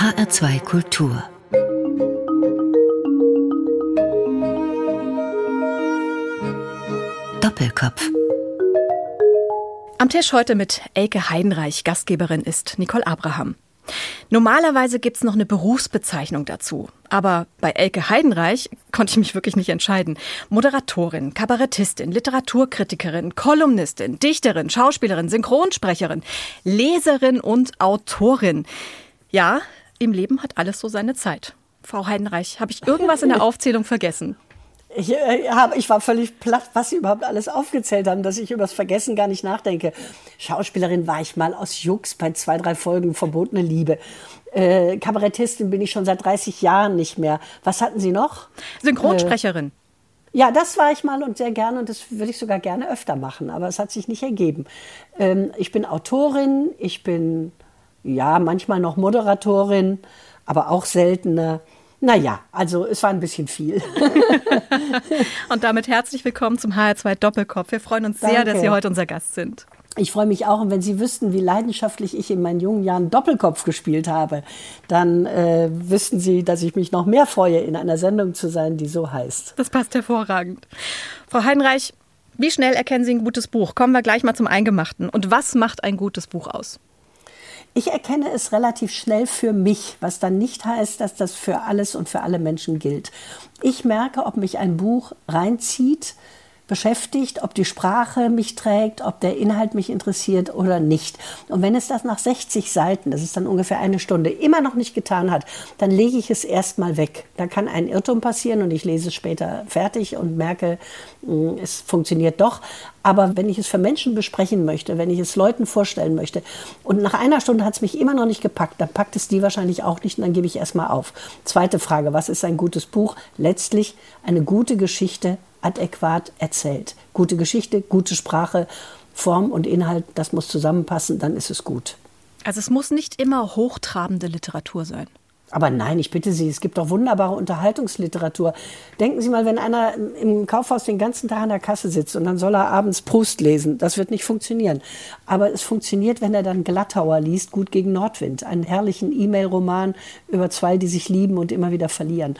HR2 Kultur Doppelkopf Am Tisch heute mit Elke Heidenreich, Gastgeberin ist Nicole Abraham. Normalerweise gibt es noch eine Berufsbezeichnung dazu. Aber bei Elke Heidenreich konnte ich mich wirklich nicht entscheiden. Moderatorin, Kabarettistin, Literaturkritikerin, Kolumnistin, Dichterin, Schauspielerin, Synchronsprecherin, Leserin und Autorin. Ja, im Leben hat alles so seine Zeit. Frau Heidenreich, habe ich irgendwas in der Aufzählung vergessen? Ich, äh, hab, ich war völlig platt, was Sie überhaupt alles aufgezählt haben, dass ich übers Vergessen gar nicht nachdenke. Schauspielerin war ich mal aus Jux bei zwei, drei Folgen Verbotene Liebe. Äh, Kabarettistin bin ich schon seit 30 Jahren nicht mehr. Was hatten Sie noch? Synchronsprecherin. Äh, ja, das war ich mal und sehr gerne und das würde ich sogar gerne öfter machen, aber es hat sich nicht ergeben. Ähm, ich bin Autorin, ich bin ja manchmal noch Moderatorin, aber auch seltener. Naja, also es war ein bisschen viel. und damit herzlich willkommen zum HR2 Doppelkopf. Wir freuen uns Danke. sehr, dass Sie heute unser Gast sind. Ich freue mich auch, und wenn Sie wüssten, wie leidenschaftlich ich in meinen jungen Jahren Doppelkopf gespielt habe, dann äh, wüssten Sie, dass ich mich noch mehr freue, in einer Sendung zu sein, die so heißt. Das passt hervorragend. Frau Heinreich, wie schnell erkennen Sie ein gutes Buch? Kommen wir gleich mal zum Eingemachten. Und was macht ein gutes Buch aus? Ich erkenne es relativ schnell für mich, was dann nicht heißt, dass das für alles und für alle Menschen gilt. Ich merke, ob mich ein Buch reinzieht, beschäftigt, ob die Sprache mich trägt, ob der Inhalt mich interessiert oder nicht. Und wenn es das nach 60 Seiten, das ist dann ungefähr eine Stunde, immer noch nicht getan hat, dann lege ich es erstmal weg. Da kann ein Irrtum passieren und ich lese es später fertig und merke, hm, es funktioniert doch. Aber wenn ich es für Menschen besprechen möchte, wenn ich es Leuten vorstellen möchte und nach einer Stunde hat es mich immer noch nicht gepackt, dann packt es die wahrscheinlich auch nicht und dann gebe ich erstmal auf. Zweite Frage, was ist ein gutes Buch? Letztlich eine gute Geschichte adäquat erzählt. Gute Geschichte, gute Sprache, Form und Inhalt, das muss zusammenpassen, dann ist es gut. Also es muss nicht immer hochtrabende Literatur sein. Aber nein, ich bitte Sie, es gibt doch wunderbare Unterhaltungsliteratur. Denken Sie mal, wenn einer im Kaufhaus den ganzen Tag an der Kasse sitzt und dann soll er abends Proust lesen, das wird nicht funktionieren. Aber es funktioniert, wenn er dann Glattauer liest, Gut gegen Nordwind, einen herrlichen E-Mail-Roman über zwei, die sich lieben und immer wieder verlieren.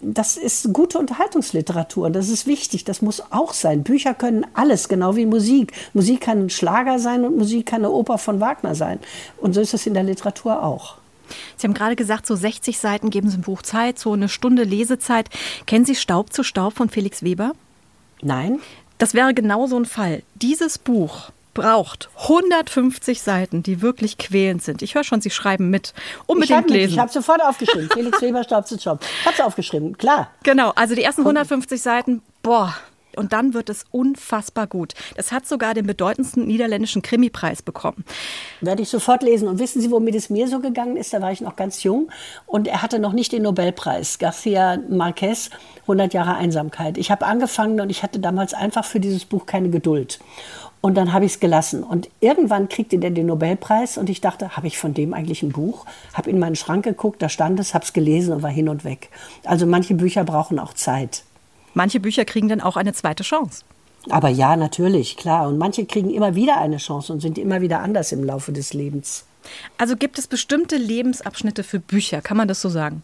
Das ist gute Unterhaltungsliteratur und das ist wichtig, das muss auch sein. Bücher können alles, genau wie Musik. Musik kann ein Schlager sein und Musik kann eine Oper von Wagner sein. Und so ist es in der Literatur auch. Sie haben gerade gesagt, so 60 Seiten geben Sie im Buch Zeit, so eine Stunde Lesezeit. Kennen Sie Staub zu Staub von Felix Weber? Nein. Das wäre genau so ein Fall. Dieses Buch braucht 150 Seiten, die wirklich quälend sind. Ich höre schon, Sie schreiben mit. Unbedingt ich lesen. Ich habe sofort aufgeschrieben. Felix Weber, Staub zu Staub. Ich habe es aufgeschrieben, klar. Genau, also die ersten 150 Seiten, boah, und dann wird es unfassbar gut. Das hat sogar den bedeutendsten niederländischen Krimipreis bekommen. Werde ich sofort lesen. Und wissen Sie, womit es mir so gegangen ist? Da war ich noch ganz jung und er hatte noch nicht den Nobelpreis. Garcia Marquez, 100 Jahre Einsamkeit. Ich habe angefangen und ich hatte damals einfach für dieses Buch keine Geduld. Und dann habe ich es gelassen. Und irgendwann kriegte der den Nobelpreis und ich dachte, habe ich von dem eigentlich ein Buch? Habe in meinen Schrank geguckt, da stand es, habe es gelesen und war hin und weg. Also manche Bücher brauchen auch Zeit. Manche Bücher kriegen dann auch eine zweite Chance. Aber ja, natürlich, klar. Und manche kriegen immer wieder eine Chance und sind immer wieder anders im Laufe des Lebens. Also gibt es bestimmte Lebensabschnitte für Bücher, kann man das so sagen?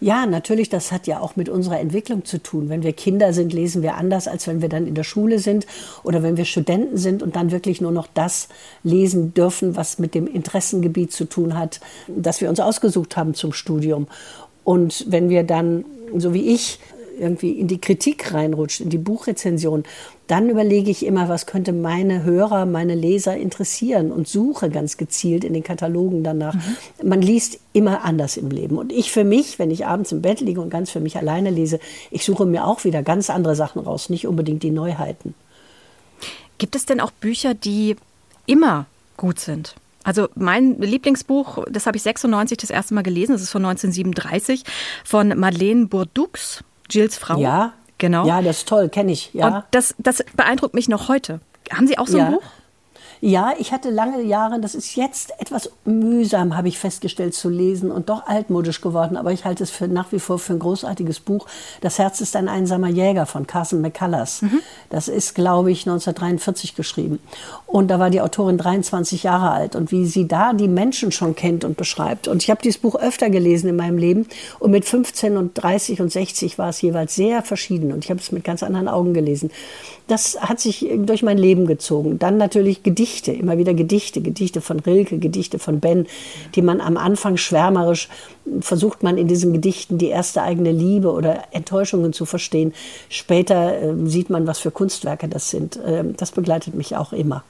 Ja, natürlich, das hat ja auch mit unserer Entwicklung zu tun. Wenn wir Kinder sind, lesen wir anders, als wenn wir dann in der Schule sind oder wenn wir Studenten sind und dann wirklich nur noch das lesen dürfen, was mit dem Interessengebiet zu tun hat, das wir uns ausgesucht haben zum Studium. Und wenn wir dann, so wie ich, irgendwie in die Kritik reinrutscht, in die Buchrezension, dann überlege ich immer, was könnte meine Hörer, meine Leser interessieren und suche ganz gezielt in den Katalogen danach. Mhm. Man liest immer anders im Leben. Und ich für mich, wenn ich abends im Bett liege und ganz für mich alleine lese, ich suche mir auch wieder ganz andere Sachen raus, nicht unbedingt die Neuheiten. Gibt es denn auch Bücher, die immer gut sind? Also mein Lieblingsbuch, das habe ich 96 das erste Mal gelesen, das ist von 1937 von Madeleine Bourdoux. Jills Frau. Ja, genau. Ja, das ist toll, kenne ich. Ja. Und das, das beeindruckt mich noch heute. Haben Sie auch so ein ja. Buch? Ja, ich hatte lange Jahre, das ist jetzt etwas mühsam, habe ich festgestellt, zu lesen und doch altmodisch geworden, aber ich halte es für nach wie vor für ein großartiges Buch. Das Herz ist ein einsamer Jäger von Carson McCullers. Mhm. Das ist, glaube ich, 1943 geschrieben. Und da war die Autorin 23 Jahre alt und wie sie da die Menschen schon kennt und beschreibt. Und ich habe dieses Buch öfter gelesen in meinem Leben und mit 15 und 30 und 60 war es jeweils sehr verschieden und ich habe es mit ganz anderen Augen gelesen. Das hat sich durch mein Leben gezogen. Dann natürlich Gedichte, immer wieder Gedichte, Gedichte von Rilke, Gedichte von Ben, die man am Anfang schwärmerisch versucht man in diesen Gedichten die erste eigene Liebe oder Enttäuschungen zu verstehen. Später äh, sieht man, was für Kunstwerke das sind. Äh, das begleitet mich auch immer.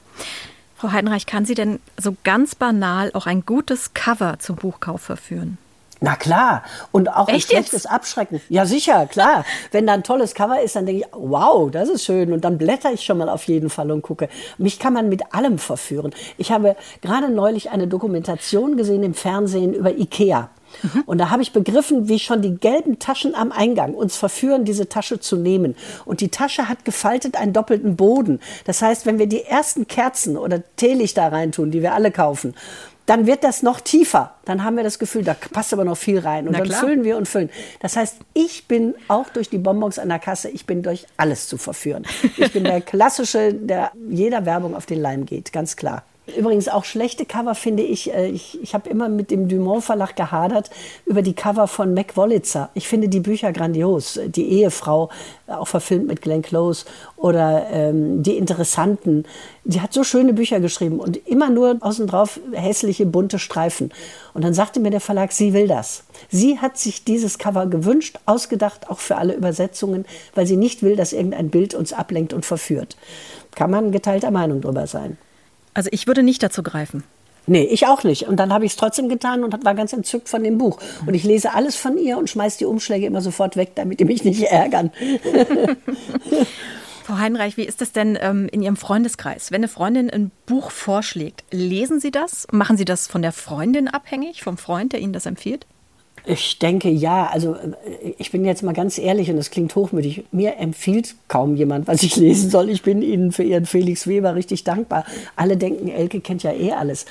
Frau Heidenreich, kann Sie denn so ganz banal auch ein gutes Cover zum Buchkauf verführen? Na klar. Und auch Echt ein schlechtes jetzt? Abschrecken. Ja, sicher, klar. Wenn da ein tolles Cover ist, dann denke ich, wow, das ist schön. Und dann blätter ich schon mal auf jeden Fall und gucke. Mich kann man mit allem verführen. Ich habe gerade neulich eine Dokumentation gesehen im Fernsehen über Ikea. Mhm. Und da habe ich begriffen, wie schon die gelben Taschen am Eingang uns verführen, diese Tasche zu nehmen. Und die Tasche hat gefaltet einen doppelten Boden. Das heißt, wenn wir die ersten Kerzen oder Teelichter reintun, die wir alle kaufen, dann wird das noch tiefer. Dann haben wir das Gefühl, da passt aber noch viel rein. Und Na dann klar. füllen wir und füllen. Das heißt, ich bin auch durch die Bonbons an der Kasse, ich bin durch alles zu verführen. Ich bin der Klassische, der jeder Werbung auf den Leim geht, ganz klar. Übrigens auch schlechte Cover finde ich, äh, ich, ich habe immer mit dem Dumont Verlag gehadert über die Cover von Mac Wollitzer. Ich finde die Bücher grandios. Die Ehefrau, äh, auch verfilmt mit Glenn Close oder ähm, Die Interessanten. Die hat so schöne Bücher geschrieben und immer nur außen drauf hässliche bunte Streifen. Und dann sagte mir der Verlag, sie will das. Sie hat sich dieses Cover gewünscht, ausgedacht, auch für alle Übersetzungen, weil sie nicht will, dass irgendein Bild uns ablenkt und verführt. Kann man geteilter Meinung drüber sein. Also ich würde nicht dazu greifen. Nee, ich auch nicht. Und dann habe ich es trotzdem getan und war ganz entzückt von dem Buch. Und ich lese alles von ihr und schmeiße die Umschläge immer sofort weg, damit die mich nicht ärgern. Frau Heinreich, wie ist das denn ähm, in Ihrem Freundeskreis? Wenn eine Freundin ein Buch vorschlägt, lesen Sie das? Machen Sie das von der Freundin abhängig, vom Freund, der Ihnen das empfiehlt? Ich denke ja. Also äh, ich bin jetzt mal ganz ehrlich und das klingt hochmütig. Mir empfiehlt kaum jemand, was ich lesen soll. Ich bin Ihnen für Ihren Felix Weber richtig dankbar. Alle denken, Elke kennt ja eh alles.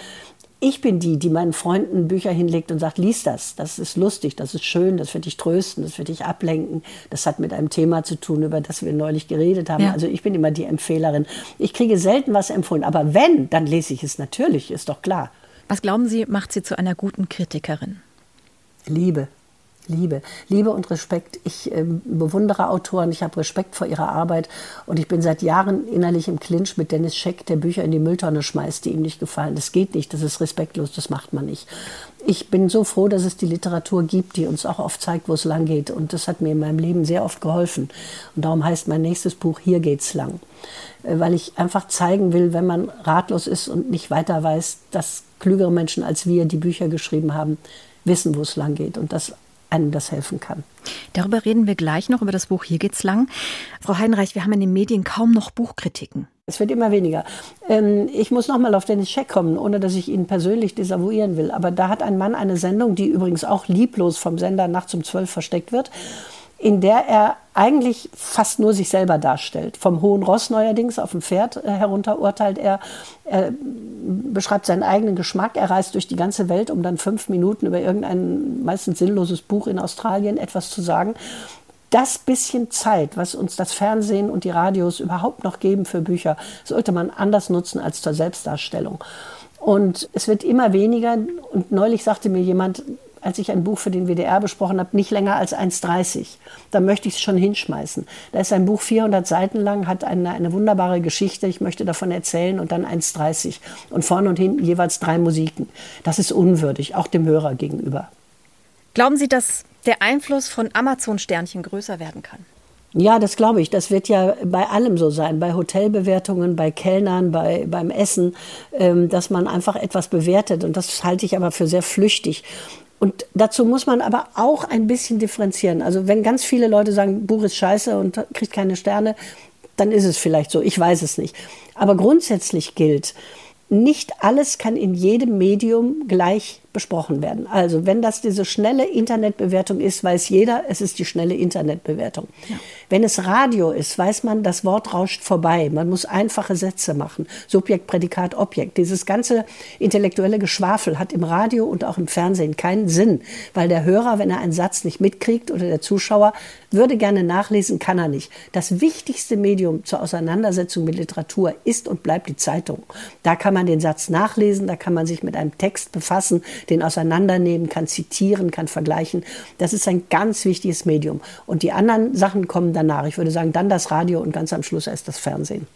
Ich bin die, die meinen Freunden Bücher hinlegt und sagt, lies das. Das ist lustig, das ist schön, das wird dich trösten, das wird dich ablenken. Das hat mit einem Thema zu tun, über das wir neulich geredet haben. Ja. Also ich bin immer die Empfehlerin. Ich kriege selten was empfohlen. Aber wenn, dann lese ich es natürlich, ist doch klar. Was glauben Sie, macht Sie zu einer guten Kritikerin? Liebe. Liebe, Liebe und Respekt. Ich ähm, bewundere Autoren, ich habe Respekt vor ihrer Arbeit und ich bin seit Jahren innerlich im Clinch mit Dennis Scheck, der Bücher in die Mülltonne schmeißt, die ihm nicht gefallen. Das geht nicht, das ist respektlos, das macht man nicht. Ich bin so froh, dass es die Literatur gibt, die uns auch oft zeigt, wo es lang geht und das hat mir in meinem Leben sehr oft geholfen. Und darum heißt mein nächstes Buch Hier geht's lang, Äh, weil ich einfach zeigen will, wenn man ratlos ist und nicht weiter weiß, dass klügere Menschen als wir, die Bücher geschrieben haben, wissen, wo es lang geht und dass einem das helfen kann. Darüber reden wir gleich noch, über das Buch Hier geht's lang. Frau Heinreich, wir haben in den Medien kaum noch Buchkritiken. Es wird immer weniger. Ähm, ich muss noch mal auf Dennis Scheck kommen, ohne dass ich ihn persönlich desavouieren will. Aber da hat ein Mann eine Sendung, die übrigens auch lieblos vom Sender nachts um zwölf versteckt wird, in der er eigentlich fast nur sich selber darstellt. Vom hohen Ross neuerdings auf dem Pferd äh, herunter urteilt er. Er beschreibt seinen eigenen Geschmack. Er reist durch die ganze Welt, um dann fünf Minuten über irgendein meistens sinnloses Buch in Australien etwas zu sagen. Das bisschen Zeit, was uns das Fernsehen und die Radios überhaupt noch geben für Bücher, sollte man anders nutzen als zur Selbstdarstellung. Und es wird immer weniger. Und neulich sagte mir jemand, als ich ein Buch für den WDR besprochen habe, nicht länger als 1,30. Da möchte ich es schon hinschmeißen. Da ist ein Buch 400 Seiten lang, hat eine, eine wunderbare Geschichte. Ich möchte davon erzählen und dann 1,30. Und vorne und hinten jeweils drei Musiken. Das ist unwürdig, auch dem Hörer gegenüber. Glauben Sie, dass der Einfluss von Amazon-Sternchen größer werden kann? Ja, das glaube ich. Das wird ja bei allem so sein. Bei Hotelbewertungen, bei Kellnern, bei, beim Essen, ähm, dass man einfach etwas bewertet. Und das halte ich aber für sehr flüchtig. Und dazu muss man aber auch ein bisschen differenzieren. Also wenn ganz viele Leute sagen, Buch ist scheiße und kriegt keine Sterne, dann ist es vielleicht so. Ich weiß es nicht. Aber grundsätzlich gilt, nicht alles kann in jedem Medium gleich besprochen werden. Also wenn das diese schnelle Internetbewertung ist, weiß jeder, es ist die schnelle Internetbewertung. Ja. Wenn es Radio ist, weiß man, das Wort rauscht vorbei. Man muss einfache Sätze machen. Subjekt, Prädikat, Objekt. Dieses ganze intellektuelle Geschwafel hat im Radio und auch im Fernsehen keinen Sinn, weil der Hörer, wenn er einen Satz nicht mitkriegt oder der Zuschauer würde gerne nachlesen, kann er nicht. Das wichtigste Medium zur Auseinandersetzung mit Literatur ist und bleibt die Zeitung. Da kann man den Satz nachlesen, da kann man sich mit einem Text befassen, den auseinandernehmen, kann zitieren, kann vergleichen. Das ist ein ganz wichtiges Medium. Und die anderen Sachen kommen danach. Ich würde sagen, dann das Radio und ganz am Schluss erst das Fernsehen.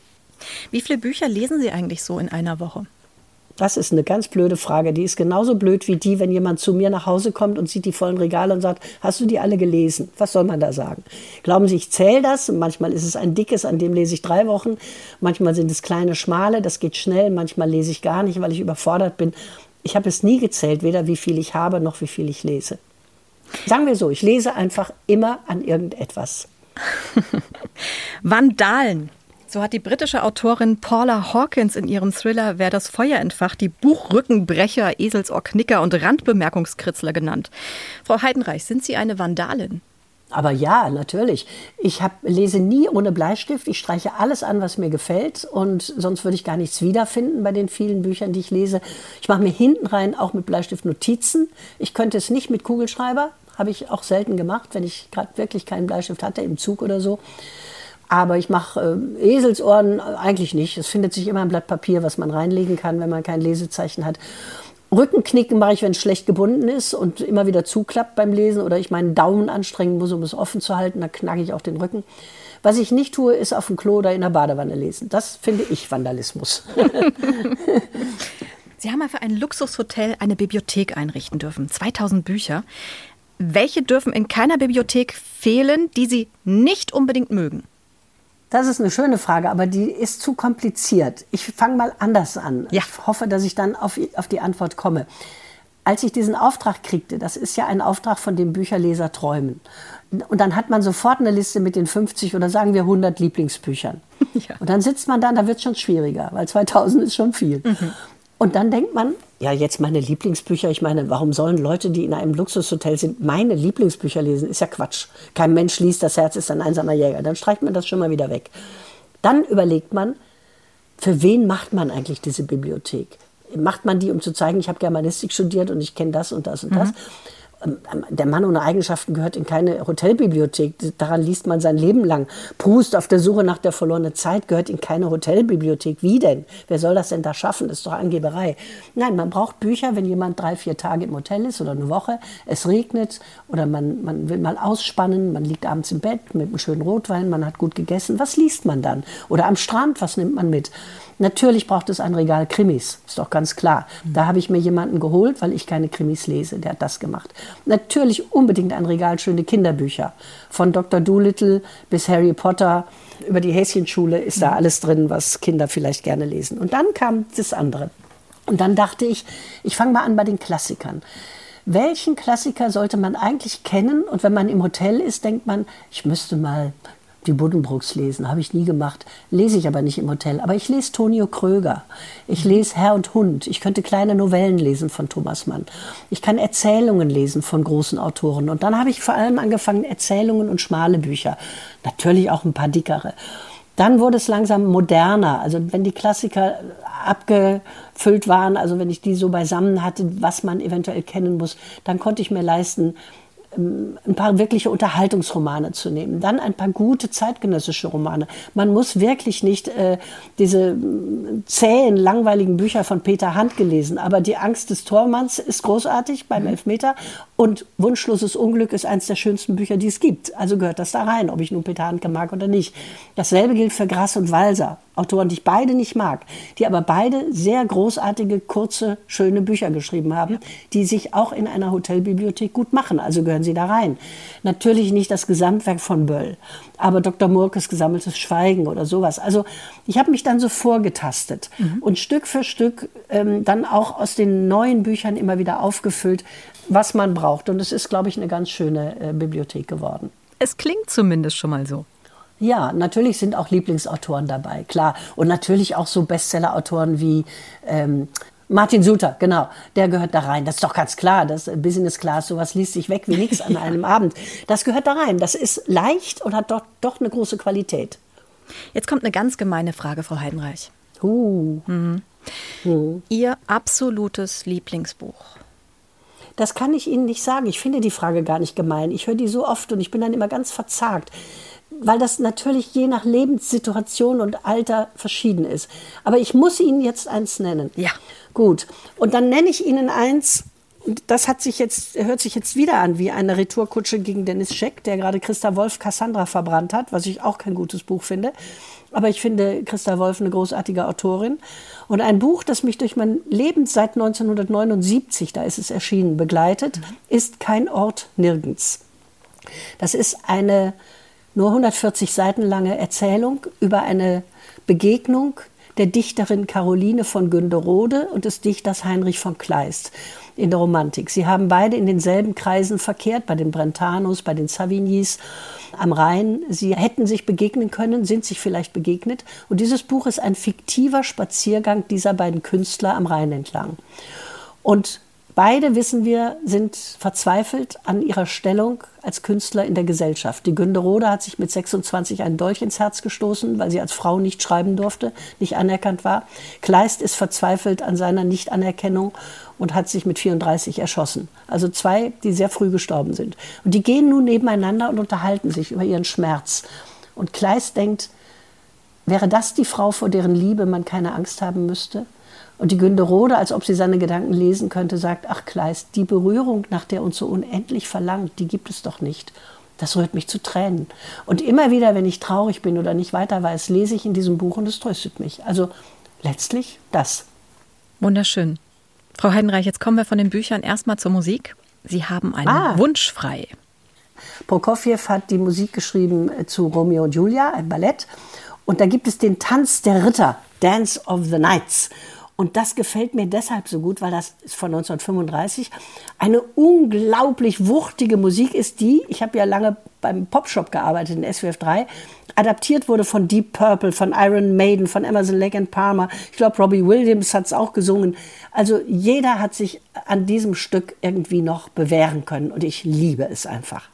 Wie viele Bücher lesen Sie eigentlich so in einer Woche? Das ist eine ganz blöde Frage. Die ist genauso blöd wie die, wenn jemand zu mir nach Hause kommt und sieht die vollen Regale und sagt, hast du die alle gelesen? Was soll man da sagen? Glauben Sie, ich zähle das? Manchmal ist es ein dickes, an dem lese ich drei Wochen. Manchmal sind es kleine, schmale, das geht schnell. Manchmal lese ich gar nicht, weil ich überfordert bin. Ich habe es nie gezählt, weder wie viel ich habe noch wie viel ich lese. Sagen wir so, ich lese einfach immer an irgendetwas. Vandalen. So hat die britische Autorin Paula Hawkins in ihrem Thriller Wer das Feuer entfacht die Buchrückenbrecher, Eselsohrknicker und Randbemerkungskritzler genannt. Frau Heidenreich, sind Sie eine Vandalin? Aber ja, natürlich. Ich hab, lese nie ohne Bleistift. Ich streiche alles an, was mir gefällt. Und sonst würde ich gar nichts wiederfinden bei den vielen Büchern, die ich lese. Ich mache mir hinten rein auch mit Bleistift Notizen. Ich könnte es nicht mit Kugelschreiber. Habe ich auch selten gemacht, wenn ich gerade wirklich keinen Bleistift hatte, im Zug oder so. Aber ich mache äh, Eselsohren eigentlich nicht. Es findet sich immer ein Blatt Papier, was man reinlegen kann, wenn man kein Lesezeichen hat. Rückenknicken mache ich, wenn es schlecht gebunden ist und immer wieder zuklappt beim Lesen oder ich meinen Daumen anstrengen muss, um es offen zu halten, dann knacke ich auch den Rücken. Was ich nicht tue, ist auf dem Klo oder in der Badewanne lesen. Das finde ich Vandalismus. Sie haben mal für ein Luxushotel eine Bibliothek einrichten dürfen. 2000 Bücher. Welche dürfen in keiner Bibliothek fehlen, die Sie nicht unbedingt mögen? Das ist eine schöne Frage, aber die ist zu kompliziert. Ich fange mal anders an. Ja. Ich hoffe, dass ich dann auf, auf die Antwort komme. Als ich diesen Auftrag kriegte, das ist ja ein Auftrag, von dem Bücherleser träumen. Und dann hat man sofort eine Liste mit den 50 oder sagen wir 100 Lieblingsbüchern. Ja. Und dann sitzt man da, da wird es schon schwieriger, weil 2000 ist schon viel. Mhm. Und dann denkt man, ja, jetzt meine Lieblingsbücher. Ich meine, warum sollen Leute, die in einem Luxushotel sind, meine Lieblingsbücher lesen? Ist ja Quatsch. Kein Mensch liest, das Herz ist ein einsamer Jäger. Dann streicht man das schon mal wieder weg. Dann überlegt man, für wen macht man eigentlich diese Bibliothek? Macht man die, um zu zeigen, ich habe Germanistik studiert und ich kenne das und das und mhm. das? Der Mann ohne Eigenschaften gehört in keine Hotelbibliothek. Daran liest man sein Leben lang. Proust auf der Suche nach der verlorenen Zeit gehört in keine Hotelbibliothek. Wie denn? Wer soll das denn da schaffen? Das ist doch Angeberei. Nein, man braucht Bücher, wenn jemand drei, vier Tage im Hotel ist oder eine Woche, es regnet oder man, man will mal ausspannen, man liegt abends im Bett mit einem schönen Rotwein, man hat gut gegessen. Was liest man dann? Oder am Strand, was nimmt man mit? Natürlich braucht es ein Regal Krimis, ist doch ganz klar. Da habe ich mir jemanden geholt, weil ich keine Krimis lese, der hat das gemacht. Natürlich unbedingt ein Regal schöne Kinderbücher. Von Dr. Doolittle bis Harry Potter, über die Häschenschule ist da alles drin, was Kinder vielleicht gerne lesen. Und dann kam das andere. Und dann dachte ich, ich fange mal an bei den Klassikern welchen Klassiker sollte man eigentlich kennen? Und wenn man im Hotel ist, denkt man, ich müsste mal die Buddenbrooks lesen. Habe ich nie gemacht. Lese ich aber nicht im Hotel. Aber ich lese Tonio Kröger. Ich lese Herr und Hund. Ich könnte kleine Novellen lesen von Thomas Mann. Ich kann Erzählungen lesen von großen Autoren. Und dann habe ich vor allem angefangen, Erzählungen und schmale Bücher. Natürlich auch ein paar dickere. Dann wurde es langsam moderner. Also wenn die Klassiker abgefüllt waren, also wenn ich die so beisammen hatte, was man eventuell kennen muss, dann konnte ich mir leisten, ein paar wirkliche Unterhaltungsromane zu nehmen, dann ein paar gute zeitgenössische Romane. Man muss wirklich nicht äh, diese zähen, langweiligen Bücher von Peter Hand gelesen, aber Die Angst des Tormanns ist großartig beim mhm. Elfmeter und Wunschloses Unglück ist eines der schönsten Bücher, die es gibt. Also gehört das da rein, ob ich nun Peter Handke mag oder nicht. Dasselbe gilt für Grass und Walser. Autoren, die ich beide nicht mag, die aber beide sehr großartige, kurze, schöne Bücher geschrieben haben, die sich auch in einer Hotelbibliothek gut machen. Also gehören sie da rein. Natürlich nicht das Gesamtwerk von Böll, aber Dr. Murkes Gesammeltes Schweigen oder sowas. Also ich habe mich dann so vorgetastet mhm. und Stück für Stück ähm, dann auch aus den neuen Büchern immer wieder aufgefüllt, was man braucht. Und es ist, glaube ich, eine ganz schöne äh, Bibliothek geworden. Es klingt zumindest schon mal so. Ja, natürlich sind auch Lieblingsautoren dabei, klar. Und natürlich auch so Bestseller-Autoren wie ähm, Martin Suter, genau, der gehört da rein. Das ist doch ganz klar, das Business Class, sowas liest sich weg wie nichts an einem Abend. Das gehört da rein. Das ist leicht und hat doch, doch eine große Qualität. Jetzt kommt eine ganz gemeine Frage, Frau Heidenreich. Uh. Mhm. Mhm. Ihr absolutes Lieblingsbuch? Das kann ich Ihnen nicht sagen. Ich finde die Frage gar nicht gemein. Ich höre die so oft und ich bin dann immer ganz verzagt weil das natürlich je nach Lebenssituation und Alter verschieden ist. Aber ich muss Ihnen jetzt eins nennen. Ja. Gut. Und dann nenne ich Ihnen eins, das hat sich jetzt, hört sich jetzt wieder an wie eine Retourkutsche gegen Dennis Scheck, der gerade Christa Wolf Cassandra verbrannt hat, was ich auch kein gutes Buch finde. Aber ich finde Christa Wolf eine großartige Autorin. Und ein Buch, das mich durch mein Leben seit 1979, da ist es erschienen, begleitet, ist Kein Ort nirgends. Das ist eine nur 140 Seiten lange Erzählung über eine Begegnung der Dichterin Caroline von Günderode und des Dichters Heinrich von Kleist in der Romantik. Sie haben beide in denselben Kreisen verkehrt, bei den Brentanos, bei den Savignys am Rhein. Sie hätten sich begegnen können, sind sich vielleicht begegnet. Und dieses Buch ist ein fiktiver Spaziergang dieser beiden Künstler am Rhein entlang. Und Beide, wissen wir, sind verzweifelt an ihrer Stellung als Künstler in der Gesellschaft. Die Günderode hat sich mit 26 einen Dolch ins Herz gestoßen, weil sie als Frau nicht schreiben durfte, nicht anerkannt war. Kleist ist verzweifelt an seiner Nichtanerkennung und hat sich mit 34 erschossen. Also zwei, die sehr früh gestorben sind. Und die gehen nun nebeneinander und unterhalten sich über ihren Schmerz. Und Kleist denkt, wäre das die Frau, vor deren Liebe man keine Angst haben müsste? Und die Günderode, als ob sie seine Gedanken lesen könnte, sagt, ach Kleist, die Berührung, nach der uns so unendlich verlangt, die gibt es doch nicht. Das rührt mich zu Tränen. Und immer wieder, wenn ich traurig bin oder nicht weiter weiß, lese ich in diesem Buch und es tröstet mich. Also letztlich das. Wunderschön. Frau Heidenreich, jetzt kommen wir von den Büchern erstmal zur Musik. Sie haben einen ah. Wunsch frei. Prokofjew hat die Musik geschrieben zu Romeo und Julia, ein Ballett. Und da gibt es den Tanz der Ritter, Dance of the Knights. Und das gefällt mir deshalb so gut, weil das ist von 1935 eine unglaublich wuchtige Musik ist, die, ich habe ja lange beim Popshop gearbeitet in SWF 3, adaptiert wurde von Deep Purple, von Iron Maiden, von Emerson Lake and Palmer. Ich glaube, Robbie Williams hat es auch gesungen. Also jeder hat sich an diesem Stück irgendwie noch bewähren können und ich liebe es einfach.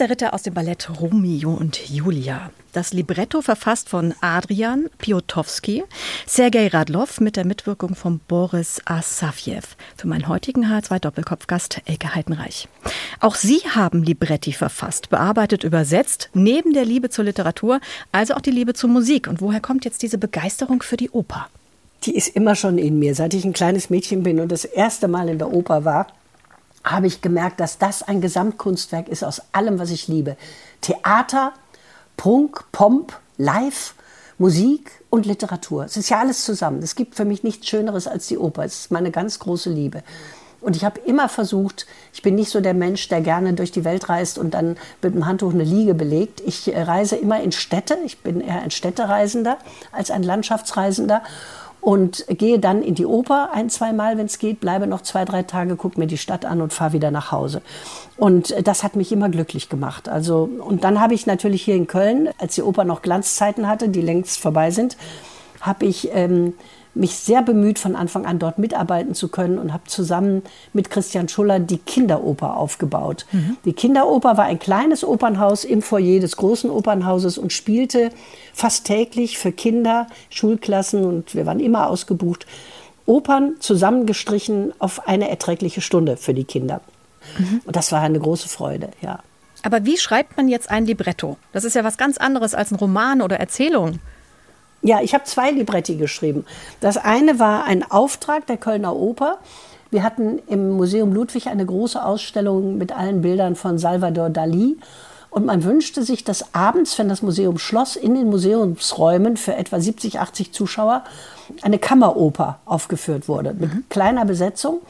Der Ritter aus dem Ballett Romeo und Julia. Das Libretto verfasst von Adrian Piotowski, Sergei Radloff mit der Mitwirkung von Boris Asafjew. Für meinen heutigen H2-Doppelkopfgast Elke Heidenreich. Auch Sie haben Libretti verfasst, bearbeitet, übersetzt, neben der Liebe zur Literatur, also auch die Liebe zur Musik. Und woher kommt jetzt diese Begeisterung für die Oper? Die ist immer schon in mir, seit ich ein kleines Mädchen bin und das erste Mal in der Oper war habe ich gemerkt, dass das ein Gesamtkunstwerk ist aus allem, was ich liebe. Theater, Prunk, Pomp, Live, Musik und Literatur. Es ist ja alles zusammen. Es gibt für mich nichts Schöneres als die Oper. Es ist meine ganz große Liebe. Und ich habe immer versucht, ich bin nicht so der Mensch, der gerne durch die Welt reist und dann mit dem Handtuch eine Liege belegt. Ich äh, reise immer in Städte. Ich bin eher ein Städtereisender als ein Landschaftsreisender und gehe dann in die Oper ein, zwei Mal, wenn es geht, bleibe noch zwei, drei Tage, gucke mir die Stadt an und fahre wieder nach Hause. Und äh, das hat mich immer glücklich gemacht. Also, und dann habe ich natürlich hier in Köln, als die Oper noch Glanzzeiten hatte, die längst vorbei sind, habe ich ähm, mich sehr bemüht, von Anfang an dort mitarbeiten zu können und habe zusammen mit Christian Schuller die Kinderoper aufgebaut. Mhm. Die Kinderoper war ein kleines Opernhaus im Foyer des großen Opernhauses und spielte fast täglich für Kinder, Schulklassen und wir waren immer ausgebucht, Opern zusammengestrichen auf eine erträgliche Stunde für die Kinder. Mhm. Und das war eine große Freude, ja. Aber wie schreibt man jetzt ein Libretto? Das ist ja was ganz anderes als ein Roman oder Erzählung. Ja, ich habe zwei Libretti geschrieben. Das eine war ein Auftrag der Kölner Oper. Wir hatten im Museum Ludwig eine große Ausstellung mit allen Bildern von Salvador Dali. Und man wünschte sich, dass abends, wenn das Museum schloss, in den Museumsräumen für etwa 70, 80 Zuschauer eine Kammeroper aufgeführt wurde mit mhm. kleiner Besetzung.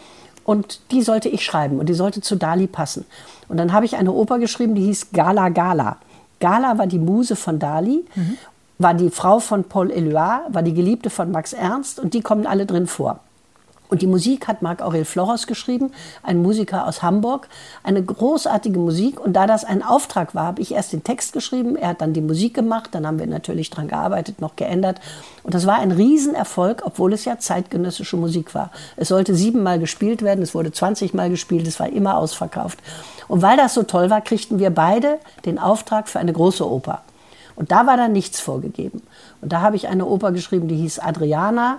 Und die sollte ich schreiben und die sollte zu Dali passen. Und dann habe ich eine Oper geschrieben, die hieß Gala Gala. Gala war die Muse von Dali mhm war die Frau von Paul Eluard, war die Geliebte von Max Ernst und die kommen alle drin vor. Und die Musik hat Marc Aurel Floros geschrieben, ein Musiker aus Hamburg. Eine großartige Musik. Und da das ein Auftrag war, habe ich erst den Text geschrieben. Er hat dann die Musik gemacht. Dann haben wir natürlich dran gearbeitet, noch geändert. Und das war ein Riesenerfolg, obwohl es ja zeitgenössische Musik war. Es sollte siebenmal gespielt werden. Es wurde 20 Mal gespielt. Es war immer ausverkauft. Und weil das so toll war, kriegten wir beide den Auftrag für eine große Oper. Und da war dann nichts vorgegeben. Und da habe ich eine Oper geschrieben, die hieß Adriana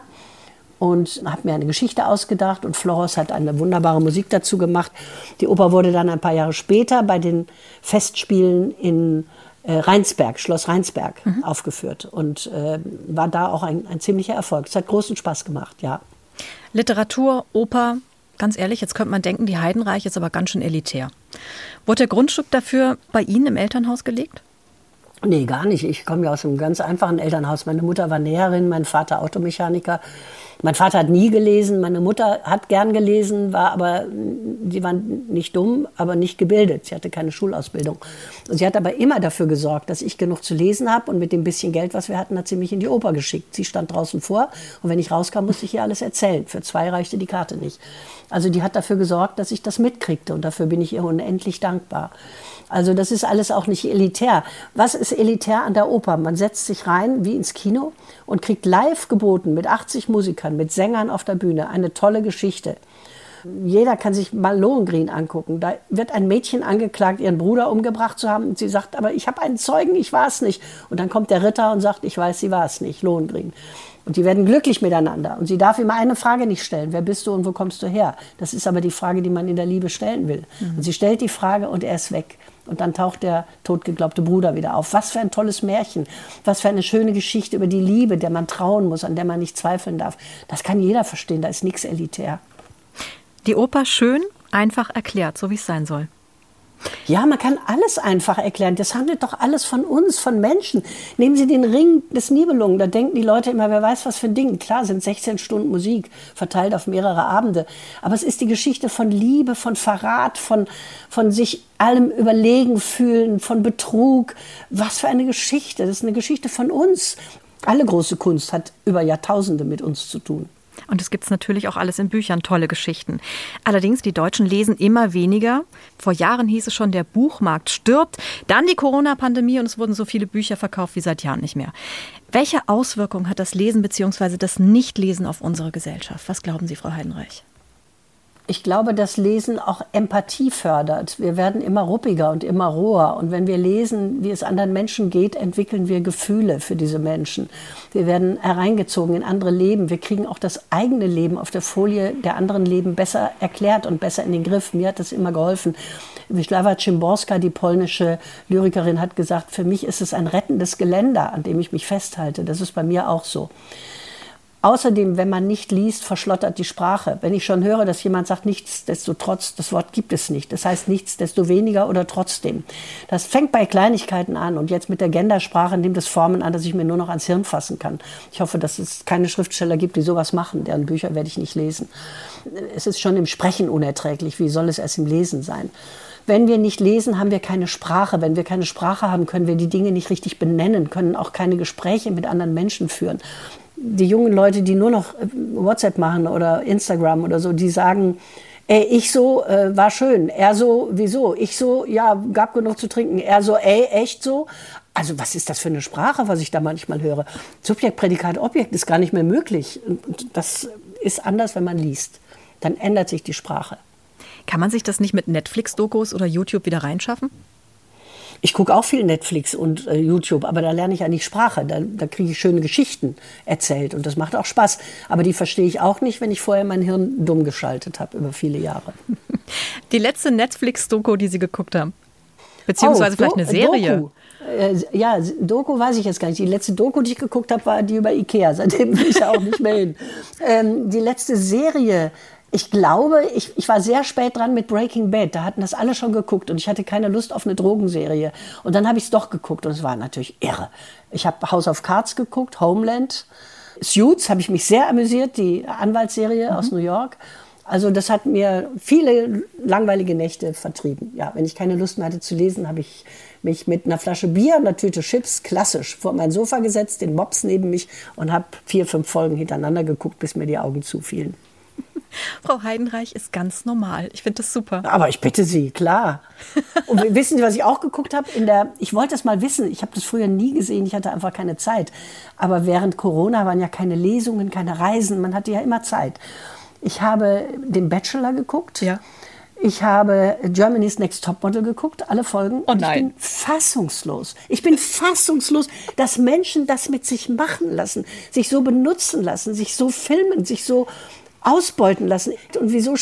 und habe mir eine Geschichte ausgedacht und Floros hat eine wunderbare Musik dazu gemacht. Die Oper wurde dann ein paar Jahre später bei den Festspielen in äh, Rheinsberg, Schloss Rheinsberg mhm. aufgeführt und äh, war da auch ein, ein ziemlicher Erfolg. Es hat großen Spaß gemacht, ja. Literatur, Oper, ganz ehrlich, jetzt könnte man denken, die Heidenreich ist aber ganz schön elitär. Wurde der Grundstück dafür bei Ihnen im Elternhaus gelegt? Nee, gar nicht. Ich komme ja aus einem ganz einfachen Elternhaus. Meine Mutter war Näherin, mein Vater Automechaniker. Mein Vater hat nie gelesen, meine Mutter hat gern gelesen, war aber, sie war nicht dumm, aber nicht gebildet. Sie hatte keine Schulausbildung. Und sie hat aber immer dafür gesorgt, dass ich genug zu lesen habe und mit dem bisschen Geld, was wir hatten, hat sie mich in die Oper geschickt. Sie stand draußen vor und wenn ich rauskam, musste ich ihr alles erzählen. Für zwei reichte die Karte nicht. Also die hat dafür gesorgt, dass ich das mitkriegte und dafür bin ich ihr unendlich dankbar. Also das ist alles auch nicht elitär. Was ist elitär an der Oper? Man setzt sich rein wie ins Kino und kriegt live geboten mit 80 Musikern, mit Sängern auf der Bühne eine tolle Geschichte. Jeder kann sich mal Lohengrin angucken. Da wird ein Mädchen angeklagt, ihren Bruder umgebracht zu haben. Und sie sagt, aber ich habe einen Zeugen, ich war es nicht. Und dann kommt der Ritter und sagt, ich weiß, sie war es nicht, Lohengrin. Und die werden glücklich miteinander. Und sie darf immer eine Frage nicht stellen. Wer bist du und wo kommst du her? Das ist aber die Frage, die man in der Liebe stellen will. Mhm. Und sie stellt die Frage und er ist weg. Und dann taucht der totgeglaubte Bruder wieder auf. Was für ein tolles Märchen. Was für eine schöne Geschichte über die Liebe, der man trauen muss, an der man nicht zweifeln darf. Das kann jeder verstehen. Da ist nichts elitär. Die Oper schön, einfach erklärt, so wie es sein soll. Ja, man kann alles einfach erklären. Das handelt doch alles von uns, von Menschen. Nehmen Sie den Ring des Nibelungen. Da denken die Leute immer, wer weiß was für ein Ding. Klar, sind 16 Stunden Musik verteilt auf mehrere Abende. Aber es ist die Geschichte von Liebe, von Verrat, von, von sich allem überlegen fühlen, von Betrug. Was für eine Geschichte. Das ist eine Geschichte von uns. Alle große Kunst hat über Jahrtausende mit uns zu tun. Und es gibt natürlich auch alles in Büchern, tolle Geschichten. Allerdings, die Deutschen lesen immer weniger. Vor Jahren hieß es schon, der Buchmarkt stirbt. Dann die Corona-Pandemie und es wurden so viele Bücher verkauft wie seit Jahren nicht mehr. Welche Auswirkungen hat das Lesen bzw. das Nichtlesen auf unsere Gesellschaft? Was glauben Sie, Frau Heidenreich? Ich glaube, dass Lesen auch Empathie fördert. Wir werden immer ruppiger und immer roher. Und wenn wir lesen, wie es anderen Menschen geht, entwickeln wir Gefühle für diese Menschen. Wir werden hereingezogen in andere Leben. Wir kriegen auch das eigene Leben auf der Folie der anderen Leben besser erklärt und besser in den Griff. Mir hat das immer geholfen. Wisława Szymborska, die polnische Lyrikerin, hat gesagt, für mich ist es ein rettendes Geländer, an dem ich mich festhalte. Das ist bei mir auch so. Außerdem, wenn man nicht liest, verschlottert die Sprache. Wenn ich schon höre, dass jemand sagt, nichtsdestotrotz, das Wort gibt es nicht. Das heißt nichtsdestoweniger oder trotzdem. Das fängt bei Kleinigkeiten an und jetzt mit der Gendersprache nimmt es Formen an, dass ich mir nur noch ans Hirn fassen kann. Ich hoffe, dass es keine Schriftsteller gibt, die sowas machen. Deren Bücher werde ich nicht lesen. Es ist schon im Sprechen unerträglich. Wie soll es erst im Lesen sein? Wenn wir nicht lesen, haben wir keine Sprache. Wenn wir keine Sprache haben, können wir die Dinge nicht richtig benennen, können auch keine Gespräche mit anderen Menschen führen die jungen Leute, die nur noch äh, WhatsApp machen oder Instagram oder so, die sagen, ey, ich so, äh, war schön. Er so, wieso? Ich so, ja, gab genug zu trinken. Er so, ey, echt so? Also was ist das für eine Sprache, was ich da manchmal höre? Subjekt, Prädikat, Objekt ist gar nicht mehr möglich. Das ist anders, wenn man liest. Dann ändert sich die Sprache. Kann man sich das nicht mit Netflix-Dokus oder YouTube wieder reinschaffen? Ich gucke auch viel Netflix und äh, YouTube, aber da lerne ich ja nicht Sprache. Da, da kriege ich schöne Geschichten erzählt und das macht auch Spaß. Aber die verstehe ich auch nicht, wenn ich vorher mein Hirn dumm geschaltet habe über viele Jahre. Die letzte Netflix-Doku, die Sie geguckt haben? Beziehungsweise oh, vielleicht eine Serie? Doku. Äh, ja, Doku weiß ich jetzt gar nicht. Die letzte Doku, die ich geguckt habe, war die über Ikea. Seitdem bin ich ja auch nicht mehr hin. Ähm, die letzte Serie, ich glaube, ich, ich war sehr spät dran mit Breaking Bad. Da hatten das alle schon geguckt und ich hatte keine Lust auf eine Drogenserie. Und dann habe ich es doch geguckt und es war natürlich irre. Ich habe House of Cards geguckt, Homeland. Suits habe ich mich sehr amüsiert, die Anwaltsserie mhm. aus New York. Also das hat mir viele langweilige Nächte vertrieben. Ja, wenn ich keine Lust mehr hatte zu lesen, habe ich mich mit einer Flasche Bier und einer Tüte Chips klassisch vor mein Sofa gesetzt, den Mops neben mich und habe vier, fünf Folgen hintereinander geguckt, bis mir die Augen zufielen. Frau Heidenreich ist ganz normal. Ich finde das super. Aber ich bitte Sie, klar. Und wissen Sie, was ich auch geguckt habe? In der, ich wollte das mal wissen. Ich habe das früher nie gesehen. Ich hatte einfach keine Zeit. Aber während Corona waren ja keine Lesungen, keine Reisen. Man hatte ja immer Zeit. Ich habe den Bachelor geguckt. Ja. Ich habe Germany's Next Topmodel geguckt, alle Folgen. Oh nein. ich bin fassungslos. Ich bin fassungslos, dass Menschen das mit sich machen lassen, sich so benutzen lassen, sich so filmen, sich so ausbeuten lassen. Und wieso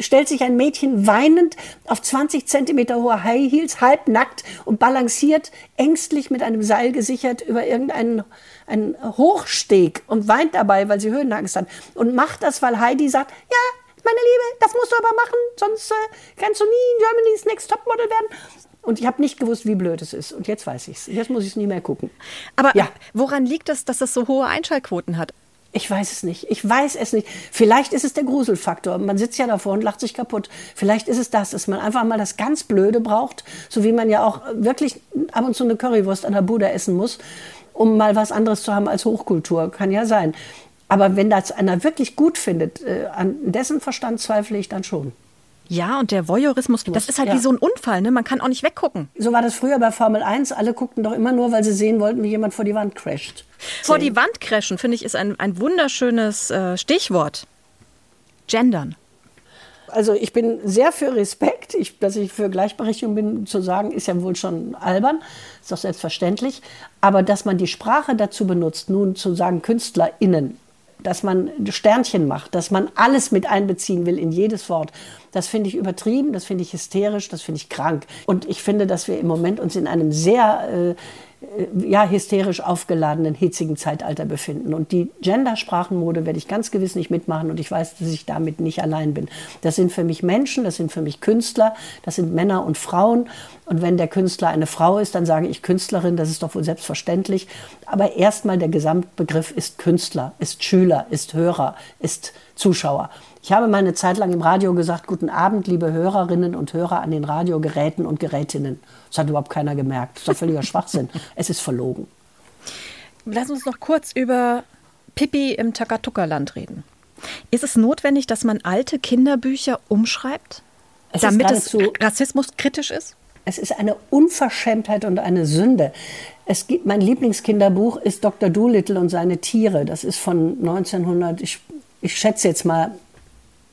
stellt sich ein Mädchen weinend auf 20 Zentimeter hohe High Heels, halbnackt und balanciert ängstlich mit einem Seil gesichert über irgendeinen einen Hochsteg und weint dabei, weil sie Höhenangst hat. Und macht das, weil Heidi sagt, ja, meine Liebe, das musst du aber machen, sonst äh, kannst du nie in Germany's Next Topmodel werden. Und ich habe nicht gewusst, wie blöd es ist. Und jetzt weiß ich es. Jetzt muss ich es nie mehr gucken. Aber ja. woran liegt es, dass das so hohe Einschaltquoten hat? Ich weiß es nicht. Ich weiß es nicht. Vielleicht ist es der Gruselfaktor. Man sitzt ja davor und lacht sich kaputt. Vielleicht ist es das, dass man einfach mal das ganz Blöde braucht, so wie man ja auch wirklich ab und zu eine Currywurst an der Bude essen muss, um mal was anderes zu haben als Hochkultur. Kann ja sein. Aber wenn das einer wirklich gut findet, äh, an dessen Verstand zweifle ich dann schon. Ja, und der Voyeurismus, das ist halt ja. wie so ein Unfall, ne? Man kann auch nicht weggucken. So war das früher bei Formel 1. Alle guckten doch immer nur, weil sie sehen wollten, wie jemand vor die Wand crasht. Vor die Wand crashen, finde ich, ist ein, ein wunderschönes äh, Stichwort. Gendern. Also ich bin sehr für Respekt. Ich, dass ich für Gleichberechtigung bin, zu sagen, ist ja wohl schon albern. Ist doch selbstverständlich. Aber dass man die Sprache dazu benutzt, nun zu sagen KünstlerInnen, dass man Sternchen macht, dass man alles mit einbeziehen will in jedes Wort. Das finde ich übertrieben, das finde ich hysterisch, das finde ich krank. Und ich finde, dass wir im Moment uns in einem sehr äh, ja, hysterisch aufgeladenen, hitzigen Zeitalter befinden. Und die Gendersprachenmode werde ich ganz gewiss nicht mitmachen und ich weiß, dass ich damit nicht allein bin. Das sind für mich Menschen, das sind für mich Künstler, das sind Männer und Frauen. Und wenn der Künstler eine Frau ist, dann sage ich Künstlerin, das ist doch wohl selbstverständlich. Aber erstmal der Gesamtbegriff ist Künstler, ist Schüler, ist Hörer, ist Zuschauer. Ich habe meine Zeit lang im Radio gesagt, guten Abend, liebe Hörerinnen und Hörer an den Radiogeräten und Gerätinnen. Das hat überhaupt keiner gemerkt. Das ist doch völliger Schwachsinn. Es ist verlogen. Lass uns noch kurz über Pippi im Takatuka-Land reden. Ist es notwendig, dass man alte Kinderbücher umschreibt, es damit es rassismuskritisch ist? Es ist eine Unverschämtheit und eine Sünde. Es gibt, mein Lieblingskinderbuch ist Dr. Doolittle und seine Tiere. Das ist von 1900, ich, ich schätze jetzt mal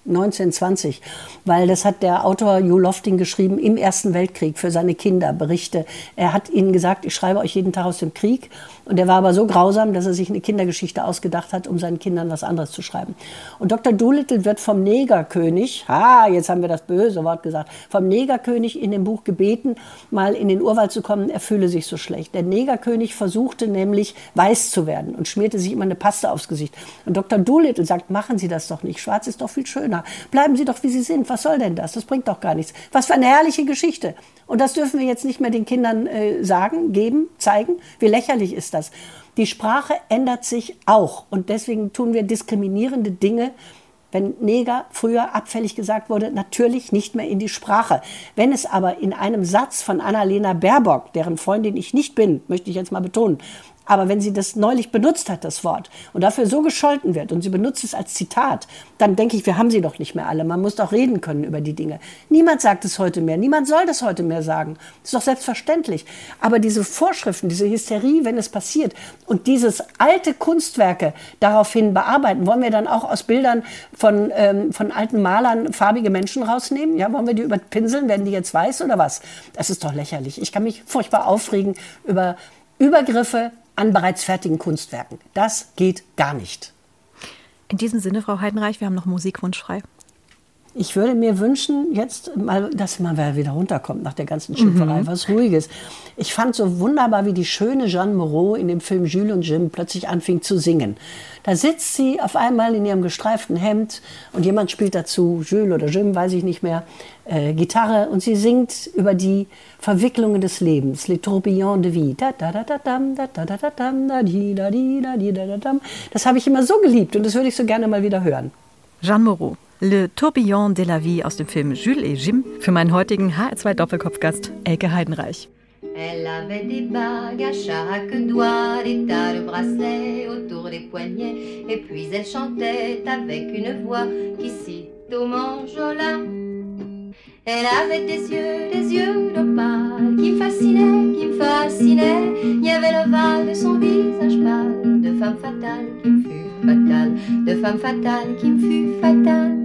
1920, weil das hat der Autor Hugh Lofting geschrieben im Ersten Weltkrieg für seine Kinder Berichte. Er hat ihnen gesagt, ich schreibe euch jeden Tag aus dem Krieg. Und er war aber so grausam, dass er sich eine Kindergeschichte ausgedacht hat, um seinen Kindern was anderes zu schreiben. Und Dr. Doolittle wird vom Negerkönig, ha, jetzt haben wir das böse Wort gesagt, vom Negerkönig in dem Buch gebeten, mal in den Urwald zu kommen, er fühle sich so schlecht. Der Negerkönig versuchte nämlich weiß zu werden und schmierte sich immer eine Paste aufs Gesicht. Und Dr. Doolittle sagt, machen Sie das doch nicht, schwarz ist doch viel schöner. Bleiben Sie doch, wie Sie sind, was soll denn das? Das bringt doch gar nichts. Was für eine herrliche Geschichte. Und das dürfen wir jetzt nicht mehr den Kindern äh, sagen, geben, zeigen. Wie lächerlich ist das? Die Sprache ändert sich auch. Und deswegen tun wir diskriminierende Dinge, wenn Neger früher abfällig gesagt wurde, natürlich nicht mehr in die Sprache. Wenn es aber in einem Satz von Annalena Baerbock, deren Freundin ich nicht bin, möchte ich jetzt mal betonen, aber wenn sie das neulich benutzt hat, das Wort, und dafür so gescholten wird und sie benutzt es als Zitat, dann denke ich, wir haben sie doch nicht mehr alle. Man muss doch reden können über die Dinge. Niemand sagt es heute mehr. Niemand soll das heute mehr sagen. Das ist doch selbstverständlich. Aber diese Vorschriften, diese Hysterie, wenn es passiert und dieses alte Kunstwerke daraufhin bearbeiten, wollen wir dann auch aus Bildern von, ähm, von alten Malern farbige Menschen rausnehmen? Ja, wollen wir die überpinseln? Werden die jetzt weiß oder was? Das ist doch lächerlich. Ich kann mich furchtbar aufregen über Übergriffe an bereits fertigen Kunstwerken. Das geht gar nicht. In diesem Sinne, Frau Heidenreich, wir haben noch Musikwunsch frei. Ich würde mir wünschen, jetzt mal, dass man wieder runterkommt nach der ganzen Schimpferei, mhm. was Ruhiges. Ich fand so wunderbar, wie die schöne Jeanne Moreau in dem Film Jules und Jim plötzlich anfing zu singen. Da sitzt sie auf einmal in ihrem gestreiften Hemd und jemand spielt dazu, Jules oder Jim, weiß ich nicht mehr, äh, Gitarre und sie singt über die Verwicklungen des Lebens, Les Tourbillons de Vie. Das habe ich immer so geliebt und das würde ich so gerne mal wieder hören. Jeanne Moreau. Le Tourbillon de la Vie aus dem Film Jules et Jim für meinen heutigen HR2 Doppelkopfgast Elke Heidenreich. Elle avait des bagues à chaque doigt, des tas de bracelets autour des poignets, et puis elle chantait avec une voix qui cite au manjola. Elle avait des yeux, des yeux d'opale qui me fascinaient, qui me fascinaient. Il y avait le val de son visage pâle, de femme fatale qui me fut fatale, de femme fatale qui me fut fatale.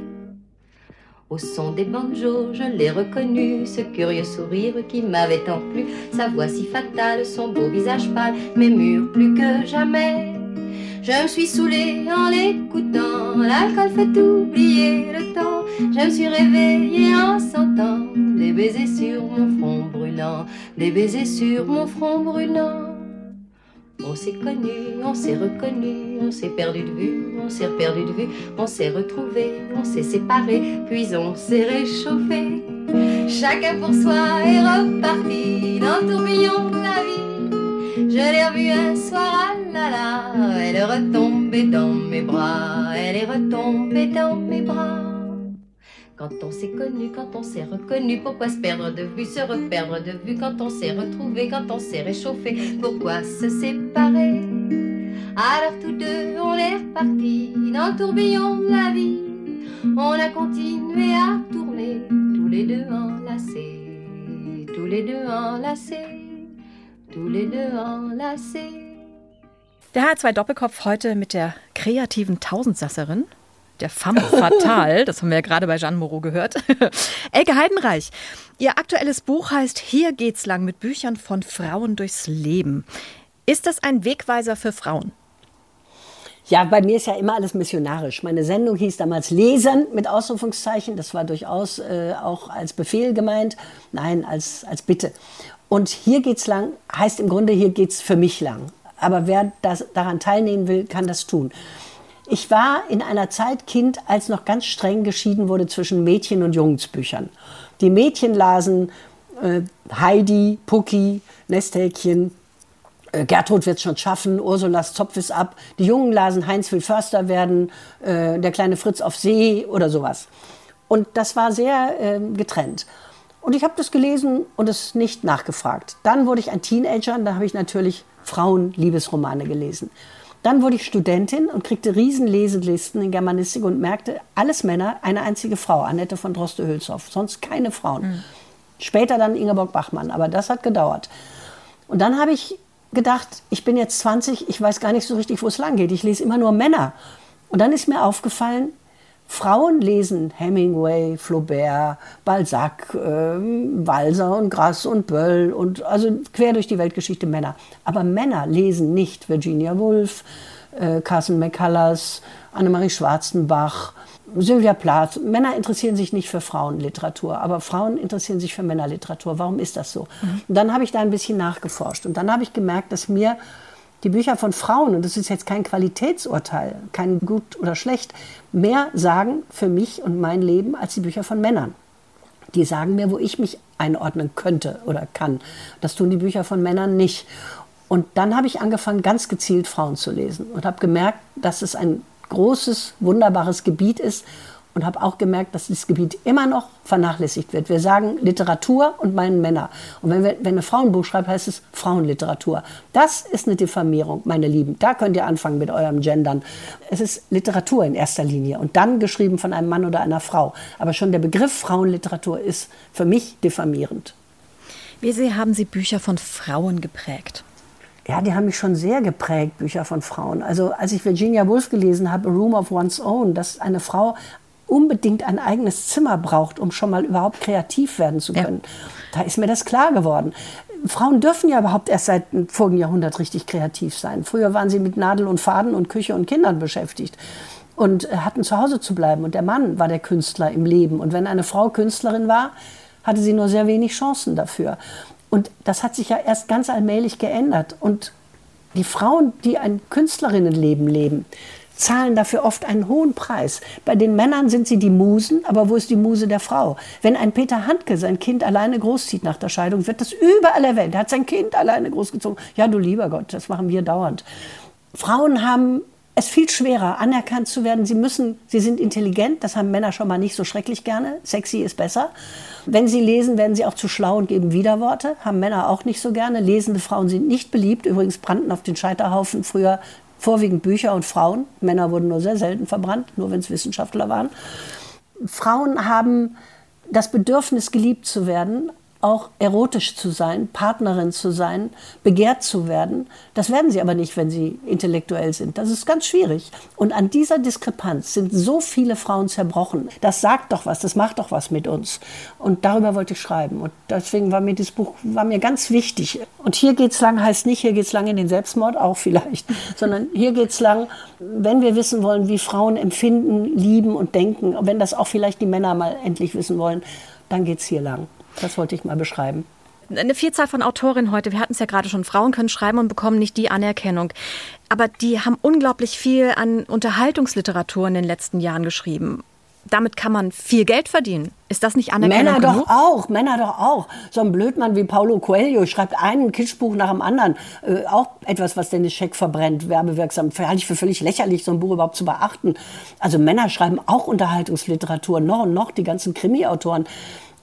Au son des banjos, je l'ai reconnu, ce curieux sourire qui m'avait tant plu, sa voix si fatale, son beau visage pâle, m'émure plus que jamais. Je me suis saoulée en l'écoutant, l'alcool fait oublier le temps. Je me suis réveillée en sentant des baisers sur mon front brûlant, des baisers sur mon front brûlant. On s'est connu, on s'est reconnu, on s'est perdu de vue, on s'est perdu de vue, on s'est retrouvé, on s'est séparé, puis on s'est réchauffé. Chacun pour soi est reparti dans le tourbillon de la vie. Je l'ai revue un soir, ah là là, elle est retombée dans mes bras, elle est retombée dans mes bras. Quand on s'est connu, quand on s'est reconnu, pourquoi se perdre de vue, se reperdre de vue? Quand on s'est retrouvé, quand on s'est réchauffé, pourquoi se séparer? Alors tous deux, on est repartis dans le tourbillon de la vie. On a continué à tourner, tous les deux enlacés, tous les deux enlacés, tous les deux enlacés. Der H2 Doppelkopf heute mit der kreativen Tausendsasserin der femme fatale. Das haben wir ja gerade bei Jeanne Moreau gehört. Elke Heidenreich, Ihr aktuelles Buch heißt Hier geht's lang mit Büchern von Frauen durchs Leben. Ist das ein Wegweiser für Frauen? Ja, bei mir ist ja immer alles missionarisch. Meine Sendung hieß damals Lesen mit Ausrufungszeichen. Das war durchaus äh, auch als Befehl gemeint. Nein, als, als Bitte. Und hier geht's lang heißt im Grunde, hier geht's für mich lang. Aber wer das, daran teilnehmen will, kann das tun. Ich war in einer Zeit Kind, als noch ganz streng geschieden wurde zwischen Mädchen- und Jungsbüchern. Die Mädchen lasen äh, Heidi, Pucki, Nesthäkchen, äh, Gertrud wird schon schaffen, Ursulas Zopf ist ab. Die Jungen lasen Heinz will Förster werden, äh, der kleine Fritz auf See oder sowas. Und das war sehr ähm, getrennt. Und ich habe das gelesen und es nicht nachgefragt. Dann wurde ich ein Teenager und da habe ich natürlich Frauenliebesromane gelesen. Dann wurde ich Studentin und kriegte riesen Leselisten in Germanistik und merkte, alles Männer, eine einzige Frau, Annette von Droste-Hülshoff, sonst keine Frauen. Mhm. Später dann Ingeborg Bachmann, aber das hat gedauert. Und dann habe ich gedacht, ich bin jetzt 20, ich weiß gar nicht so richtig, wo es lang geht. Ich lese immer nur Männer. Und dann ist mir aufgefallen, Frauen lesen Hemingway, Flaubert, Balzac, äh, Walser und Grass und Böll und also quer durch die Weltgeschichte Männer. Aber Männer lesen nicht Virginia Woolf, äh, Carson McCullers, Annemarie Schwarzenbach, Sylvia Plath. Männer interessieren sich nicht für Frauenliteratur, aber Frauen interessieren sich für Männerliteratur. Warum ist das so? Mhm. Und dann habe ich da ein bisschen nachgeforscht und dann habe ich gemerkt, dass mir die Bücher von Frauen, und das ist jetzt kein Qualitätsurteil, kein gut oder schlecht, mehr sagen für mich und mein Leben als die Bücher von Männern. Die sagen mir, wo ich mich einordnen könnte oder kann. Das tun die Bücher von Männern nicht. Und dann habe ich angefangen, ganz gezielt Frauen zu lesen und habe gemerkt, dass es ein großes, wunderbares Gebiet ist und habe auch gemerkt, dass dieses Gebiet immer noch vernachlässigt wird. Wir sagen Literatur und meinen Männer. Und wenn, wir, wenn eine Frau ein Buch schreibt, heißt es Frauenliteratur. Das ist eine Diffamierung, meine Lieben. Da könnt ihr anfangen mit eurem Gendern. Es ist Literatur in erster Linie und dann geschrieben von einem Mann oder einer Frau. Aber schon der Begriff Frauenliteratur ist für mich diffamierend. Wie sehr haben Sie Bücher von Frauen geprägt? Ja, die haben mich schon sehr geprägt, Bücher von Frauen. Also als ich Virginia Woolf gelesen habe, A Room of One's Own, dass eine Frau unbedingt ein eigenes Zimmer braucht, um schon mal überhaupt kreativ werden zu können. Ja. Da ist mir das klar geworden. Frauen dürfen ja überhaupt erst seit dem vorigen Jahrhundert richtig kreativ sein. Früher waren sie mit Nadel und Faden und Küche und Kindern beschäftigt und äh, hatten zu Hause zu bleiben. Und der Mann war der Künstler im Leben. Und wenn eine Frau Künstlerin war, hatte sie nur sehr wenig Chancen dafür. Und das hat sich ja erst ganz allmählich geändert. Und die Frauen, die ein Künstlerinnenleben leben, zahlen dafür oft einen hohen Preis. Bei den Männern sind sie die Musen, aber wo ist die Muse der Frau? Wenn ein Peter Handke sein Kind alleine großzieht nach der Scheidung, wird das überall erwähnt. Er hat sein Kind alleine großgezogen. Ja, du lieber Gott, das machen wir dauernd. Frauen haben es viel schwerer, anerkannt zu werden. Sie müssen, sie sind intelligent, das haben Männer schon mal nicht so schrecklich gerne. Sexy ist besser. Wenn sie lesen, werden sie auch zu schlau und geben Widerworte. Haben Männer auch nicht so gerne. Lesende Frauen sind nicht beliebt. Übrigens brannten auf den Scheiterhaufen früher vorwiegend Bücher und Frauen. Männer wurden nur sehr selten verbrannt, nur wenn es Wissenschaftler waren. Frauen haben das Bedürfnis, geliebt zu werden, auch erotisch zu sein, Partnerin zu sein, begehrt zu werden. Das werden sie aber nicht, wenn sie intellektuell sind. Das ist ganz schwierig. Und an dieser Diskrepanz sind so viele Frauen zerbrochen. Das sagt doch was, das macht doch was mit uns. Und darüber wollte ich schreiben. Und deswegen war mir dieses Buch war mir ganz wichtig. Und hier geht's lang heißt nicht, hier geht's lang in den Selbstmord, auch vielleicht, sondern hier geht's lang, wenn wir wissen wollen, wie Frauen empfinden, lieben und denken, wenn das auch vielleicht die Männer mal endlich wissen wollen, dann geht's hier lang. Das wollte ich mal beschreiben. Eine Vielzahl von Autorinnen heute, wir hatten es ja gerade schon, Frauen können schreiben und bekommen nicht die Anerkennung. Aber die haben unglaublich viel an Unterhaltungsliteratur in den letzten Jahren geschrieben. Damit kann man viel Geld verdienen. Ist das nicht Anerkennung Männer genug? doch auch, Männer doch auch. So ein Blödmann wie Paulo Coelho schreibt einen Kitschbuch nach dem anderen. Äh, auch etwas, was den Scheck verbrennt, werbewirksam. Halte ich für völlig lächerlich, so ein Buch überhaupt zu beachten. Also Männer schreiben auch Unterhaltungsliteratur, noch und noch, die ganzen Krimi-Autoren.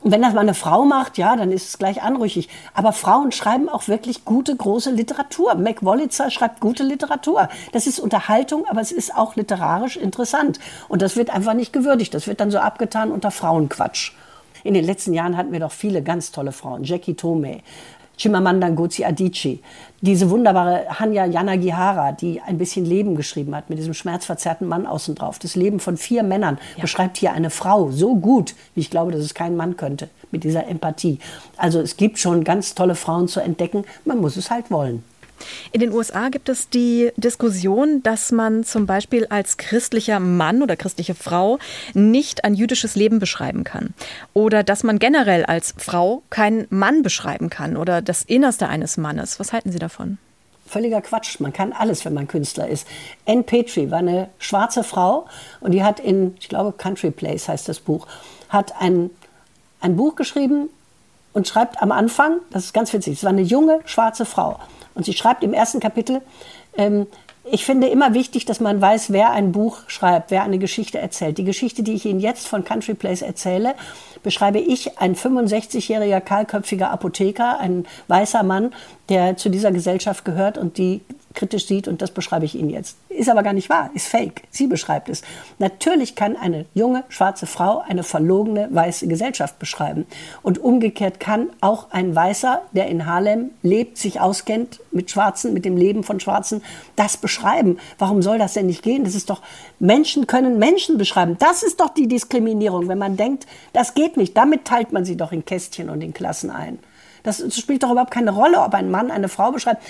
Und wenn das mal eine Frau macht, ja, dann ist es gleich anrüchig. Aber Frauen schreiben auch wirklich gute, große Literatur. Mac Wollitzer schreibt gute Literatur. Das ist Unterhaltung, aber es ist auch literarisch interessant. Und das wird einfach nicht gewürdigt. Das wird dann so abgetan unter Frauenquatsch. In den letzten Jahren hatten wir doch viele ganz tolle Frauen. Jackie Tome, Chimamanda Ngozi Adichie, diese wunderbare Hanya Yanagihara, die ein bisschen Leben geschrieben hat mit diesem schmerzverzerrten Mann außen drauf. Das Leben von vier Männern ja. beschreibt hier eine Frau so gut, wie ich glaube, dass es kein Mann könnte, mit dieser Empathie. Also es gibt schon ganz tolle Frauen zu entdecken, man muss es halt wollen. In den USA gibt es die Diskussion, dass man zum Beispiel als christlicher Mann oder christliche Frau nicht ein jüdisches Leben beschreiben kann. Oder dass man generell als Frau keinen Mann beschreiben kann oder das Innerste eines Mannes. Was halten Sie davon? Völliger Quatsch. Man kann alles, wenn man Künstler ist. Anne Petrie war eine schwarze Frau und die hat in, ich glaube, Country Place heißt das Buch, hat ein, ein Buch geschrieben und schreibt am Anfang, das ist ganz witzig, es war eine junge schwarze Frau. Und sie schreibt im ersten Kapitel, ähm, ich finde immer wichtig, dass man weiß, wer ein Buch schreibt, wer eine Geschichte erzählt. Die Geschichte, die ich Ihnen jetzt von Country Place erzähle, beschreibe ich, ein 65-jähriger kahlköpfiger Apotheker, ein weißer Mann, der zu dieser Gesellschaft gehört und die kritisch sieht und das beschreibe ich Ihnen jetzt. Ist aber gar nicht wahr, ist fake. Sie beschreibt es. Natürlich kann eine junge schwarze Frau eine verlogene weiße Gesellschaft beschreiben. Und umgekehrt kann auch ein Weißer, der in Harlem lebt, sich auskennt mit Schwarzen, mit dem Leben von Schwarzen, das beschreiben. Warum soll das denn nicht gehen? Das ist doch, Menschen können Menschen beschreiben. Das ist doch die Diskriminierung, wenn man denkt, das geht nicht. Damit teilt man sie doch in Kästchen und in Klassen ein. Das spielt doch überhaupt keine Rolle, ob ein Mann eine Frau beschreibt.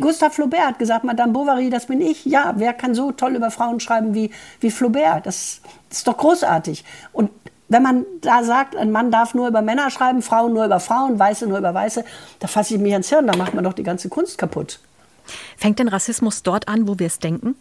Gustav Flaubert hat gesagt, Madame Bovary, das bin ich. Ja, wer kann so toll über Frauen schreiben wie, wie Flaubert? Das, das ist doch großartig. Und wenn man da sagt, ein Mann darf nur über Männer schreiben, Frauen nur über Frauen, Weiße nur über Weiße, da fasse ich mich ans Hirn, da macht man doch die ganze Kunst kaputt. Fängt denn Rassismus dort an, wo wir es denken?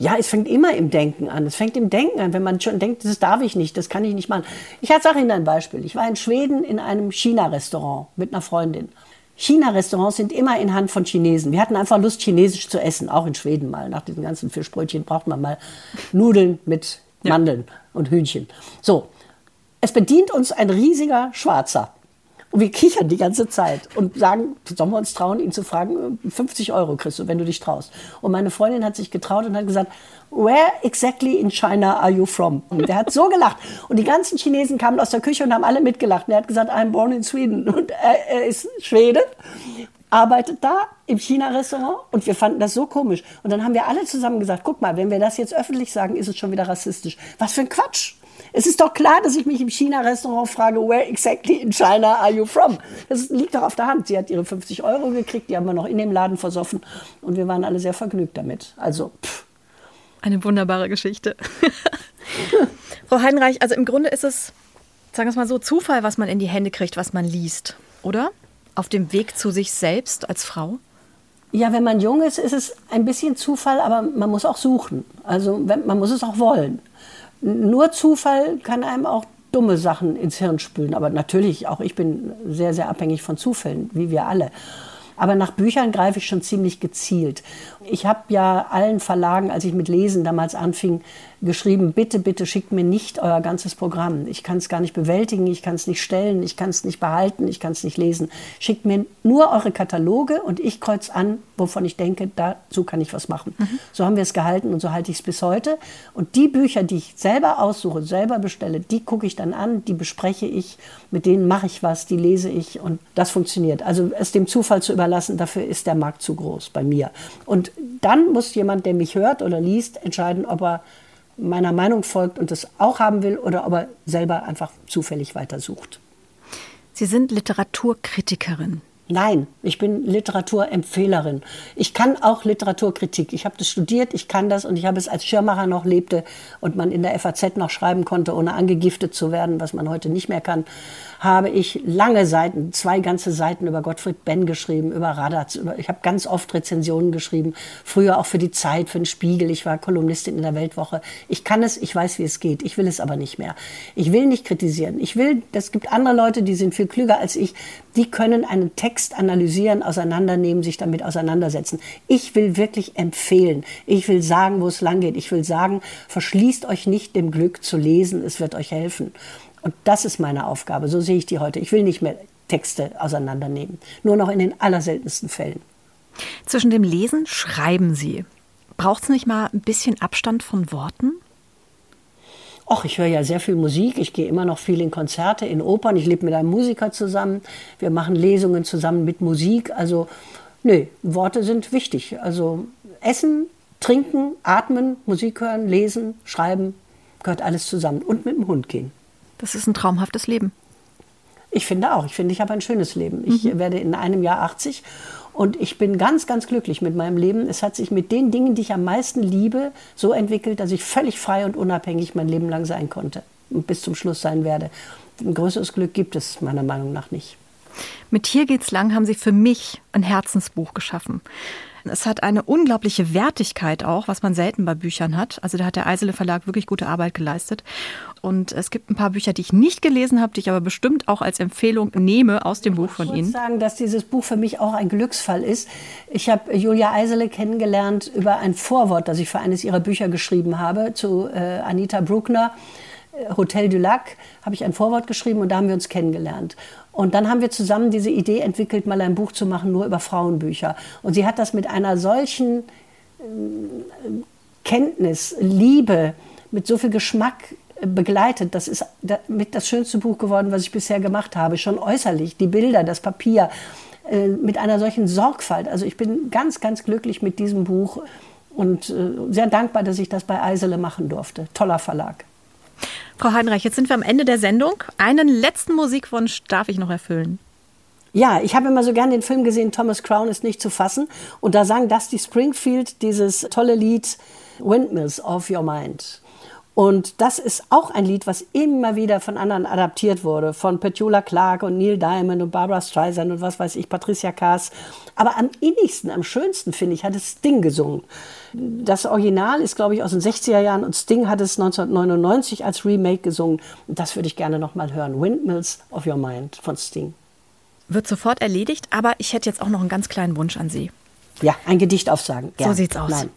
Ja, es fängt immer im Denken an. Es fängt im Denken an, wenn man schon denkt, das darf ich nicht, das kann ich nicht machen. Ich sage Ihnen ein Beispiel. Ich war in Schweden in einem China-Restaurant mit einer Freundin. China-Restaurants sind immer in Hand von Chinesen. Wir hatten einfach Lust, Chinesisch zu essen, auch in Schweden mal. Nach diesen ganzen Fischbrötchen braucht man mal Nudeln mit Mandeln ja. und Hühnchen. So, es bedient uns ein riesiger Schwarzer. Und wir kichern die ganze Zeit und sagen, sollen wir uns trauen, ihn zu fragen, 50 Euro kriegst du, wenn du dich traust. Und meine Freundin hat sich getraut und hat gesagt, where exactly in China are you from? Und der hat so gelacht. Und die ganzen Chinesen kamen aus der Küche und haben alle mitgelacht. Und er hat gesagt, I'm born in Sweden. Und er, er ist Schwede arbeitet da im China-Restaurant und wir fanden das so komisch. Und dann haben wir alle zusammen gesagt, guck mal, wenn wir das jetzt öffentlich sagen, ist es schon wieder rassistisch. Was für ein Quatsch. Es ist doch klar, dass ich mich im China-Restaurant frage, where exactly in China are you from? Das liegt doch auf der Hand. Sie hat ihre 50 Euro gekriegt, die haben wir noch in dem Laden versoffen und wir waren alle sehr vergnügt damit. Also, pff. Eine wunderbare Geschichte. Frau Heinreich, also im Grunde ist es, sagen wir es mal so, Zufall, was man in die Hände kriegt, was man liest, oder? Auf dem Weg zu sich selbst als Frau? Ja, wenn man jung ist, ist es ein bisschen Zufall, aber man muss auch suchen. Also man muss es auch wollen nur Zufall kann einem auch dumme Sachen ins Hirn spülen. Aber natürlich, auch ich bin sehr, sehr abhängig von Zufällen, wie wir alle. Aber nach Büchern greife ich schon ziemlich gezielt. Ich habe ja allen Verlagen, als ich mit Lesen damals anfing, geschrieben, bitte, bitte schickt mir nicht euer ganzes Programm. Ich kann es gar nicht bewältigen, ich kann es nicht stellen, ich kann es nicht behalten, ich kann es nicht lesen. Schickt mir nur eure Kataloge und ich kreuz an, wovon ich denke, dazu kann ich was machen. Mhm. So haben wir es gehalten und so halte ich es bis heute. Und die Bücher, die ich selber aussuche, selber bestelle, die gucke ich dann an, die bespreche ich, mit denen mache ich was, die lese ich und das funktioniert. Also es dem Zufall zu überlassen, dafür ist der Markt zu groß bei mir. Und dann muss jemand, der mich hört oder liest, entscheiden, ob er meiner Meinung folgt und das auch haben will oder ob er selber einfach zufällig weitersucht. Sie sind Literaturkritikerin. Nein, ich bin Literaturempfehlerin. Ich kann auch Literaturkritik. Ich habe das studiert, ich kann das und ich habe es als Schirmacher noch lebte und man in der FAZ noch schreiben konnte, ohne angegiftet zu werden, was man heute nicht mehr kann habe ich lange Seiten, zwei ganze Seiten über Gottfried Benn geschrieben, über Radatz. Über, ich habe ganz oft Rezensionen geschrieben, früher auch für die Zeit, für den Spiegel. Ich war Kolumnistin in der Weltwoche. Ich kann es, ich weiß, wie es geht. Ich will es aber nicht mehr. Ich will nicht kritisieren. Ich will, es gibt andere Leute, die sind viel klüger als ich. Die können einen Text analysieren, auseinandernehmen, sich damit auseinandersetzen. Ich will wirklich empfehlen. Ich will sagen, wo es lang geht. Ich will sagen, verschließt euch nicht dem Glück zu lesen. Es wird euch helfen. Und das ist meine Aufgabe. So sehe ich die heute. Ich will nicht mehr Texte auseinandernehmen. Nur noch in den allerseltensten Fällen. Zwischen dem Lesen schreiben Sie. Braucht es nicht mal ein bisschen Abstand von Worten? Och, ich höre ja sehr viel Musik. Ich gehe immer noch viel in Konzerte, in Opern. Ich lebe mit einem Musiker zusammen. Wir machen Lesungen zusammen mit Musik. Also, nö, Worte sind wichtig. Also, Essen, Trinken, Atmen, Musik hören, Lesen, Schreiben, gehört alles zusammen. Und mit dem Hund gehen. Das ist ein traumhaftes Leben. Ich finde auch. Ich finde, ich habe ein schönes Leben. Ich mhm. werde in einem Jahr 80 und ich bin ganz, ganz glücklich mit meinem Leben. Es hat sich mit den Dingen, die ich am meisten liebe, so entwickelt, dass ich völlig frei und unabhängig mein Leben lang sein konnte und bis zum Schluss sein werde. Ein größeres Glück gibt es meiner Meinung nach nicht. Mit Hier geht's lang haben Sie für mich ein Herzensbuch geschaffen. Es hat eine unglaubliche Wertigkeit auch, was man selten bei Büchern hat. Also da hat der Eisele Verlag wirklich gute Arbeit geleistet. Und es gibt ein paar Bücher, die ich nicht gelesen habe, die ich aber bestimmt auch als Empfehlung nehme aus dem Buch von Ihnen. Ich muss sagen, dass dieses Buch für mich auch ein Glücksfall ist. Ich habe Julia Eisele kennengelernt über ein Vorwort, das ich für eines ihrer Bücher geschrieben habe, zu äh, Anita Bruckner. Äh, Hotel du Lac habe ich ein Vorwort geschrieben und da haben wir uns kennengelernt. Und dann haben wir zusammen diese Idee entwickelt, mal ein Buch zu machen, nur über Frauenbücher. Und sie hat das mit einer solchen äh, Kenntnis, Liebe, mit so viel Geschmack äh, begleitet. Das ist mit das schönste Buch geworden, was ich bisher gemacht habe. Schon äußerlich, die Bilder, das Papier, äh, mit einer solchen Sorgfalt. Also ich bin ganz, ganz glücklich mit diesem Buch und sehr dankbar, dass ich das bei Eisele machen durfte. Toller Verlag. Frau Heinreich, jetzt sind wir am Ende der Sendung. Einen letzten Musikwunsch darf ich noch erfüllen. Ja, ich habe immer so gern den Film gesehen, Thomas Crown ist nicht zu fassen. Und da sang Dusty Springfield dieses tolle Lied Windmills of Your Mind. Und das ist auch ein Lied, was immer wieder von anderen adaptiert wurde, von Petula Clark und Neil Diamond und Barbara Streisand und was weiß ich, Patricia Kaas. Aber am innigsten, am schönsten, finde ich, hat es Sting gesungen. Das Original ist, glaube ich, aus den 60er Jahren und Sting hat es 1999 als Remake gesungen. Und das würde ich gerne noch mal hören. Windmills of Your Mind von Sting. Wird sofort erledigt, aber ich hätte jetzt auch noch einen ganz kleinen Wunsch an Sie. Ja, ein Gedicht aufsagen. Gern. So sieht's aus. Nein.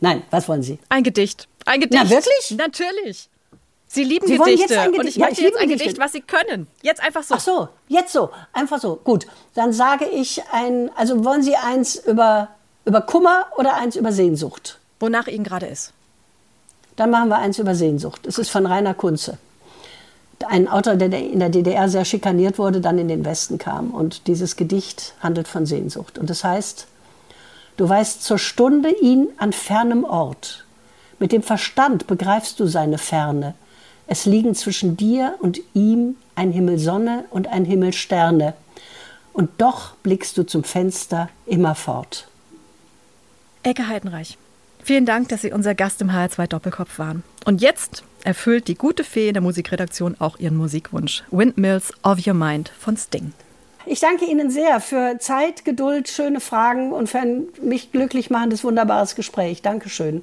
Nein, was wollen Sie? Ein Gedicht. Ein Gedicht. Na, wirklich? Natürlich. Sie lieben Sie Gedichte. Gedicht. Und ich ja, möchte ich jetzt ein Gedicht, was Sie können. Jetzt einfach so. Ach so, jetzt so. Einfach so. Gut. Dann sage ich ein, also wollen Sie eins über, über Kummer oder eins über Sehnsucht? Wonach Ihnen gerade ist. Dann machen wir eins über Sehnsucht. Es ist von Rainer Kunze. Ein Autor, der in der DDR sehr schikaniert wurde, dann in den Westen kam. Und dieses Gedicht handelt von Sehnsucht. Und es das heißt, du weißt zur Stunde ihn an fernem Ort. Mit dem Verstand begreifst du seine Ferne. Es liegen zwischen dir und ihm ein Himmel Sonne und ein Himmel Sterne. Und doch blickst du zum Fenster immerfort. Ecke Heidenreich. Vielen Dank, dass Sie unser Gast im HR2 Doppelkopf waren. Und jetzt erfüllt die gute Fee in der Musikredaktion auch ihren Musikwunsch. Windmills of Your Mind von Sting. Ich danke Ihnen sehr für Zeit, Geduld, schöne Fragen und für ein mich glücklich machendes, wunderbares Gespräch. Dankeschön.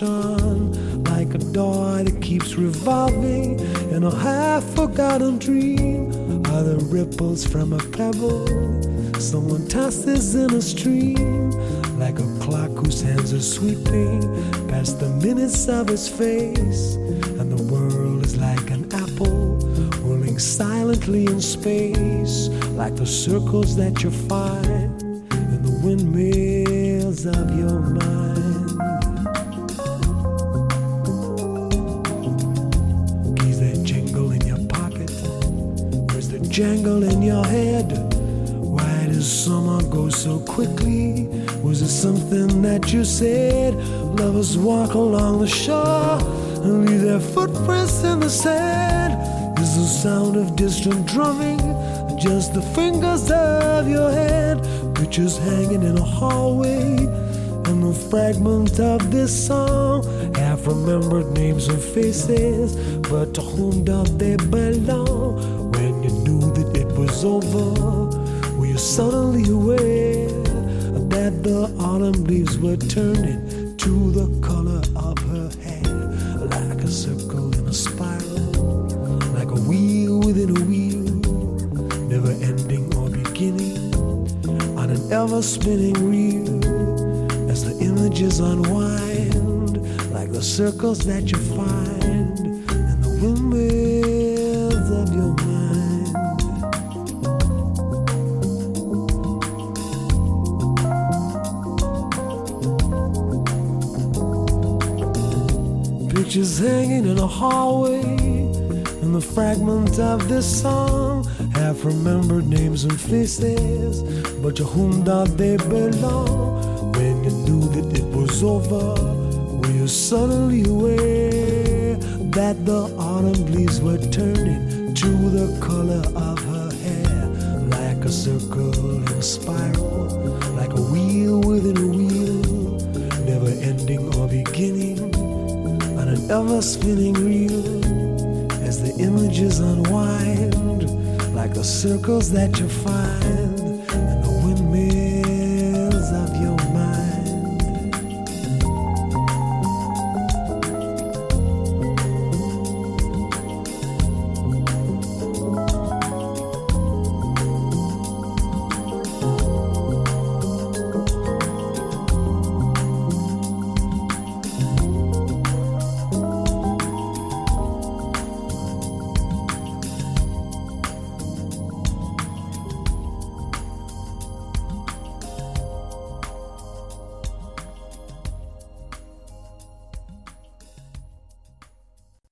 shone like a door that keeps revolving in a half forgotten dream. Are the ripples from a pebble someone tosses in a stream? Like a clock whose hands are sweeping past the minutes of his face. And the world is like an apple rolling silently in space, like the circles that you find in the windmills of your you said? Lovers walk along the shore and leave their footprints in the sand. Is the sound of distant drumming just the fingers of your hand? Pictures hanging in a hallway and the fragment of this song. Half remembered names and faces, but to whom do they belong? When you knew that it was over, were you suddenly that the autumn leaves were turning to the color of her hair? Like a circle in a spiral, like a wheel within a wheel, never ending or beginning, on an ever spinning reel, as the images unwind, like the circles that you find in the windmills Pictures hanging in a hallway, and the fragment of this song have remembered names and faces, but to whom do they belong? When you knew that it was over, were you suddenly aware that the autumn leaves were turning to the color of her hair, like a circle in a spiral, like a wheel within a wheel, never ending or beginning ever spinning reel as the images unwind like the circles that you find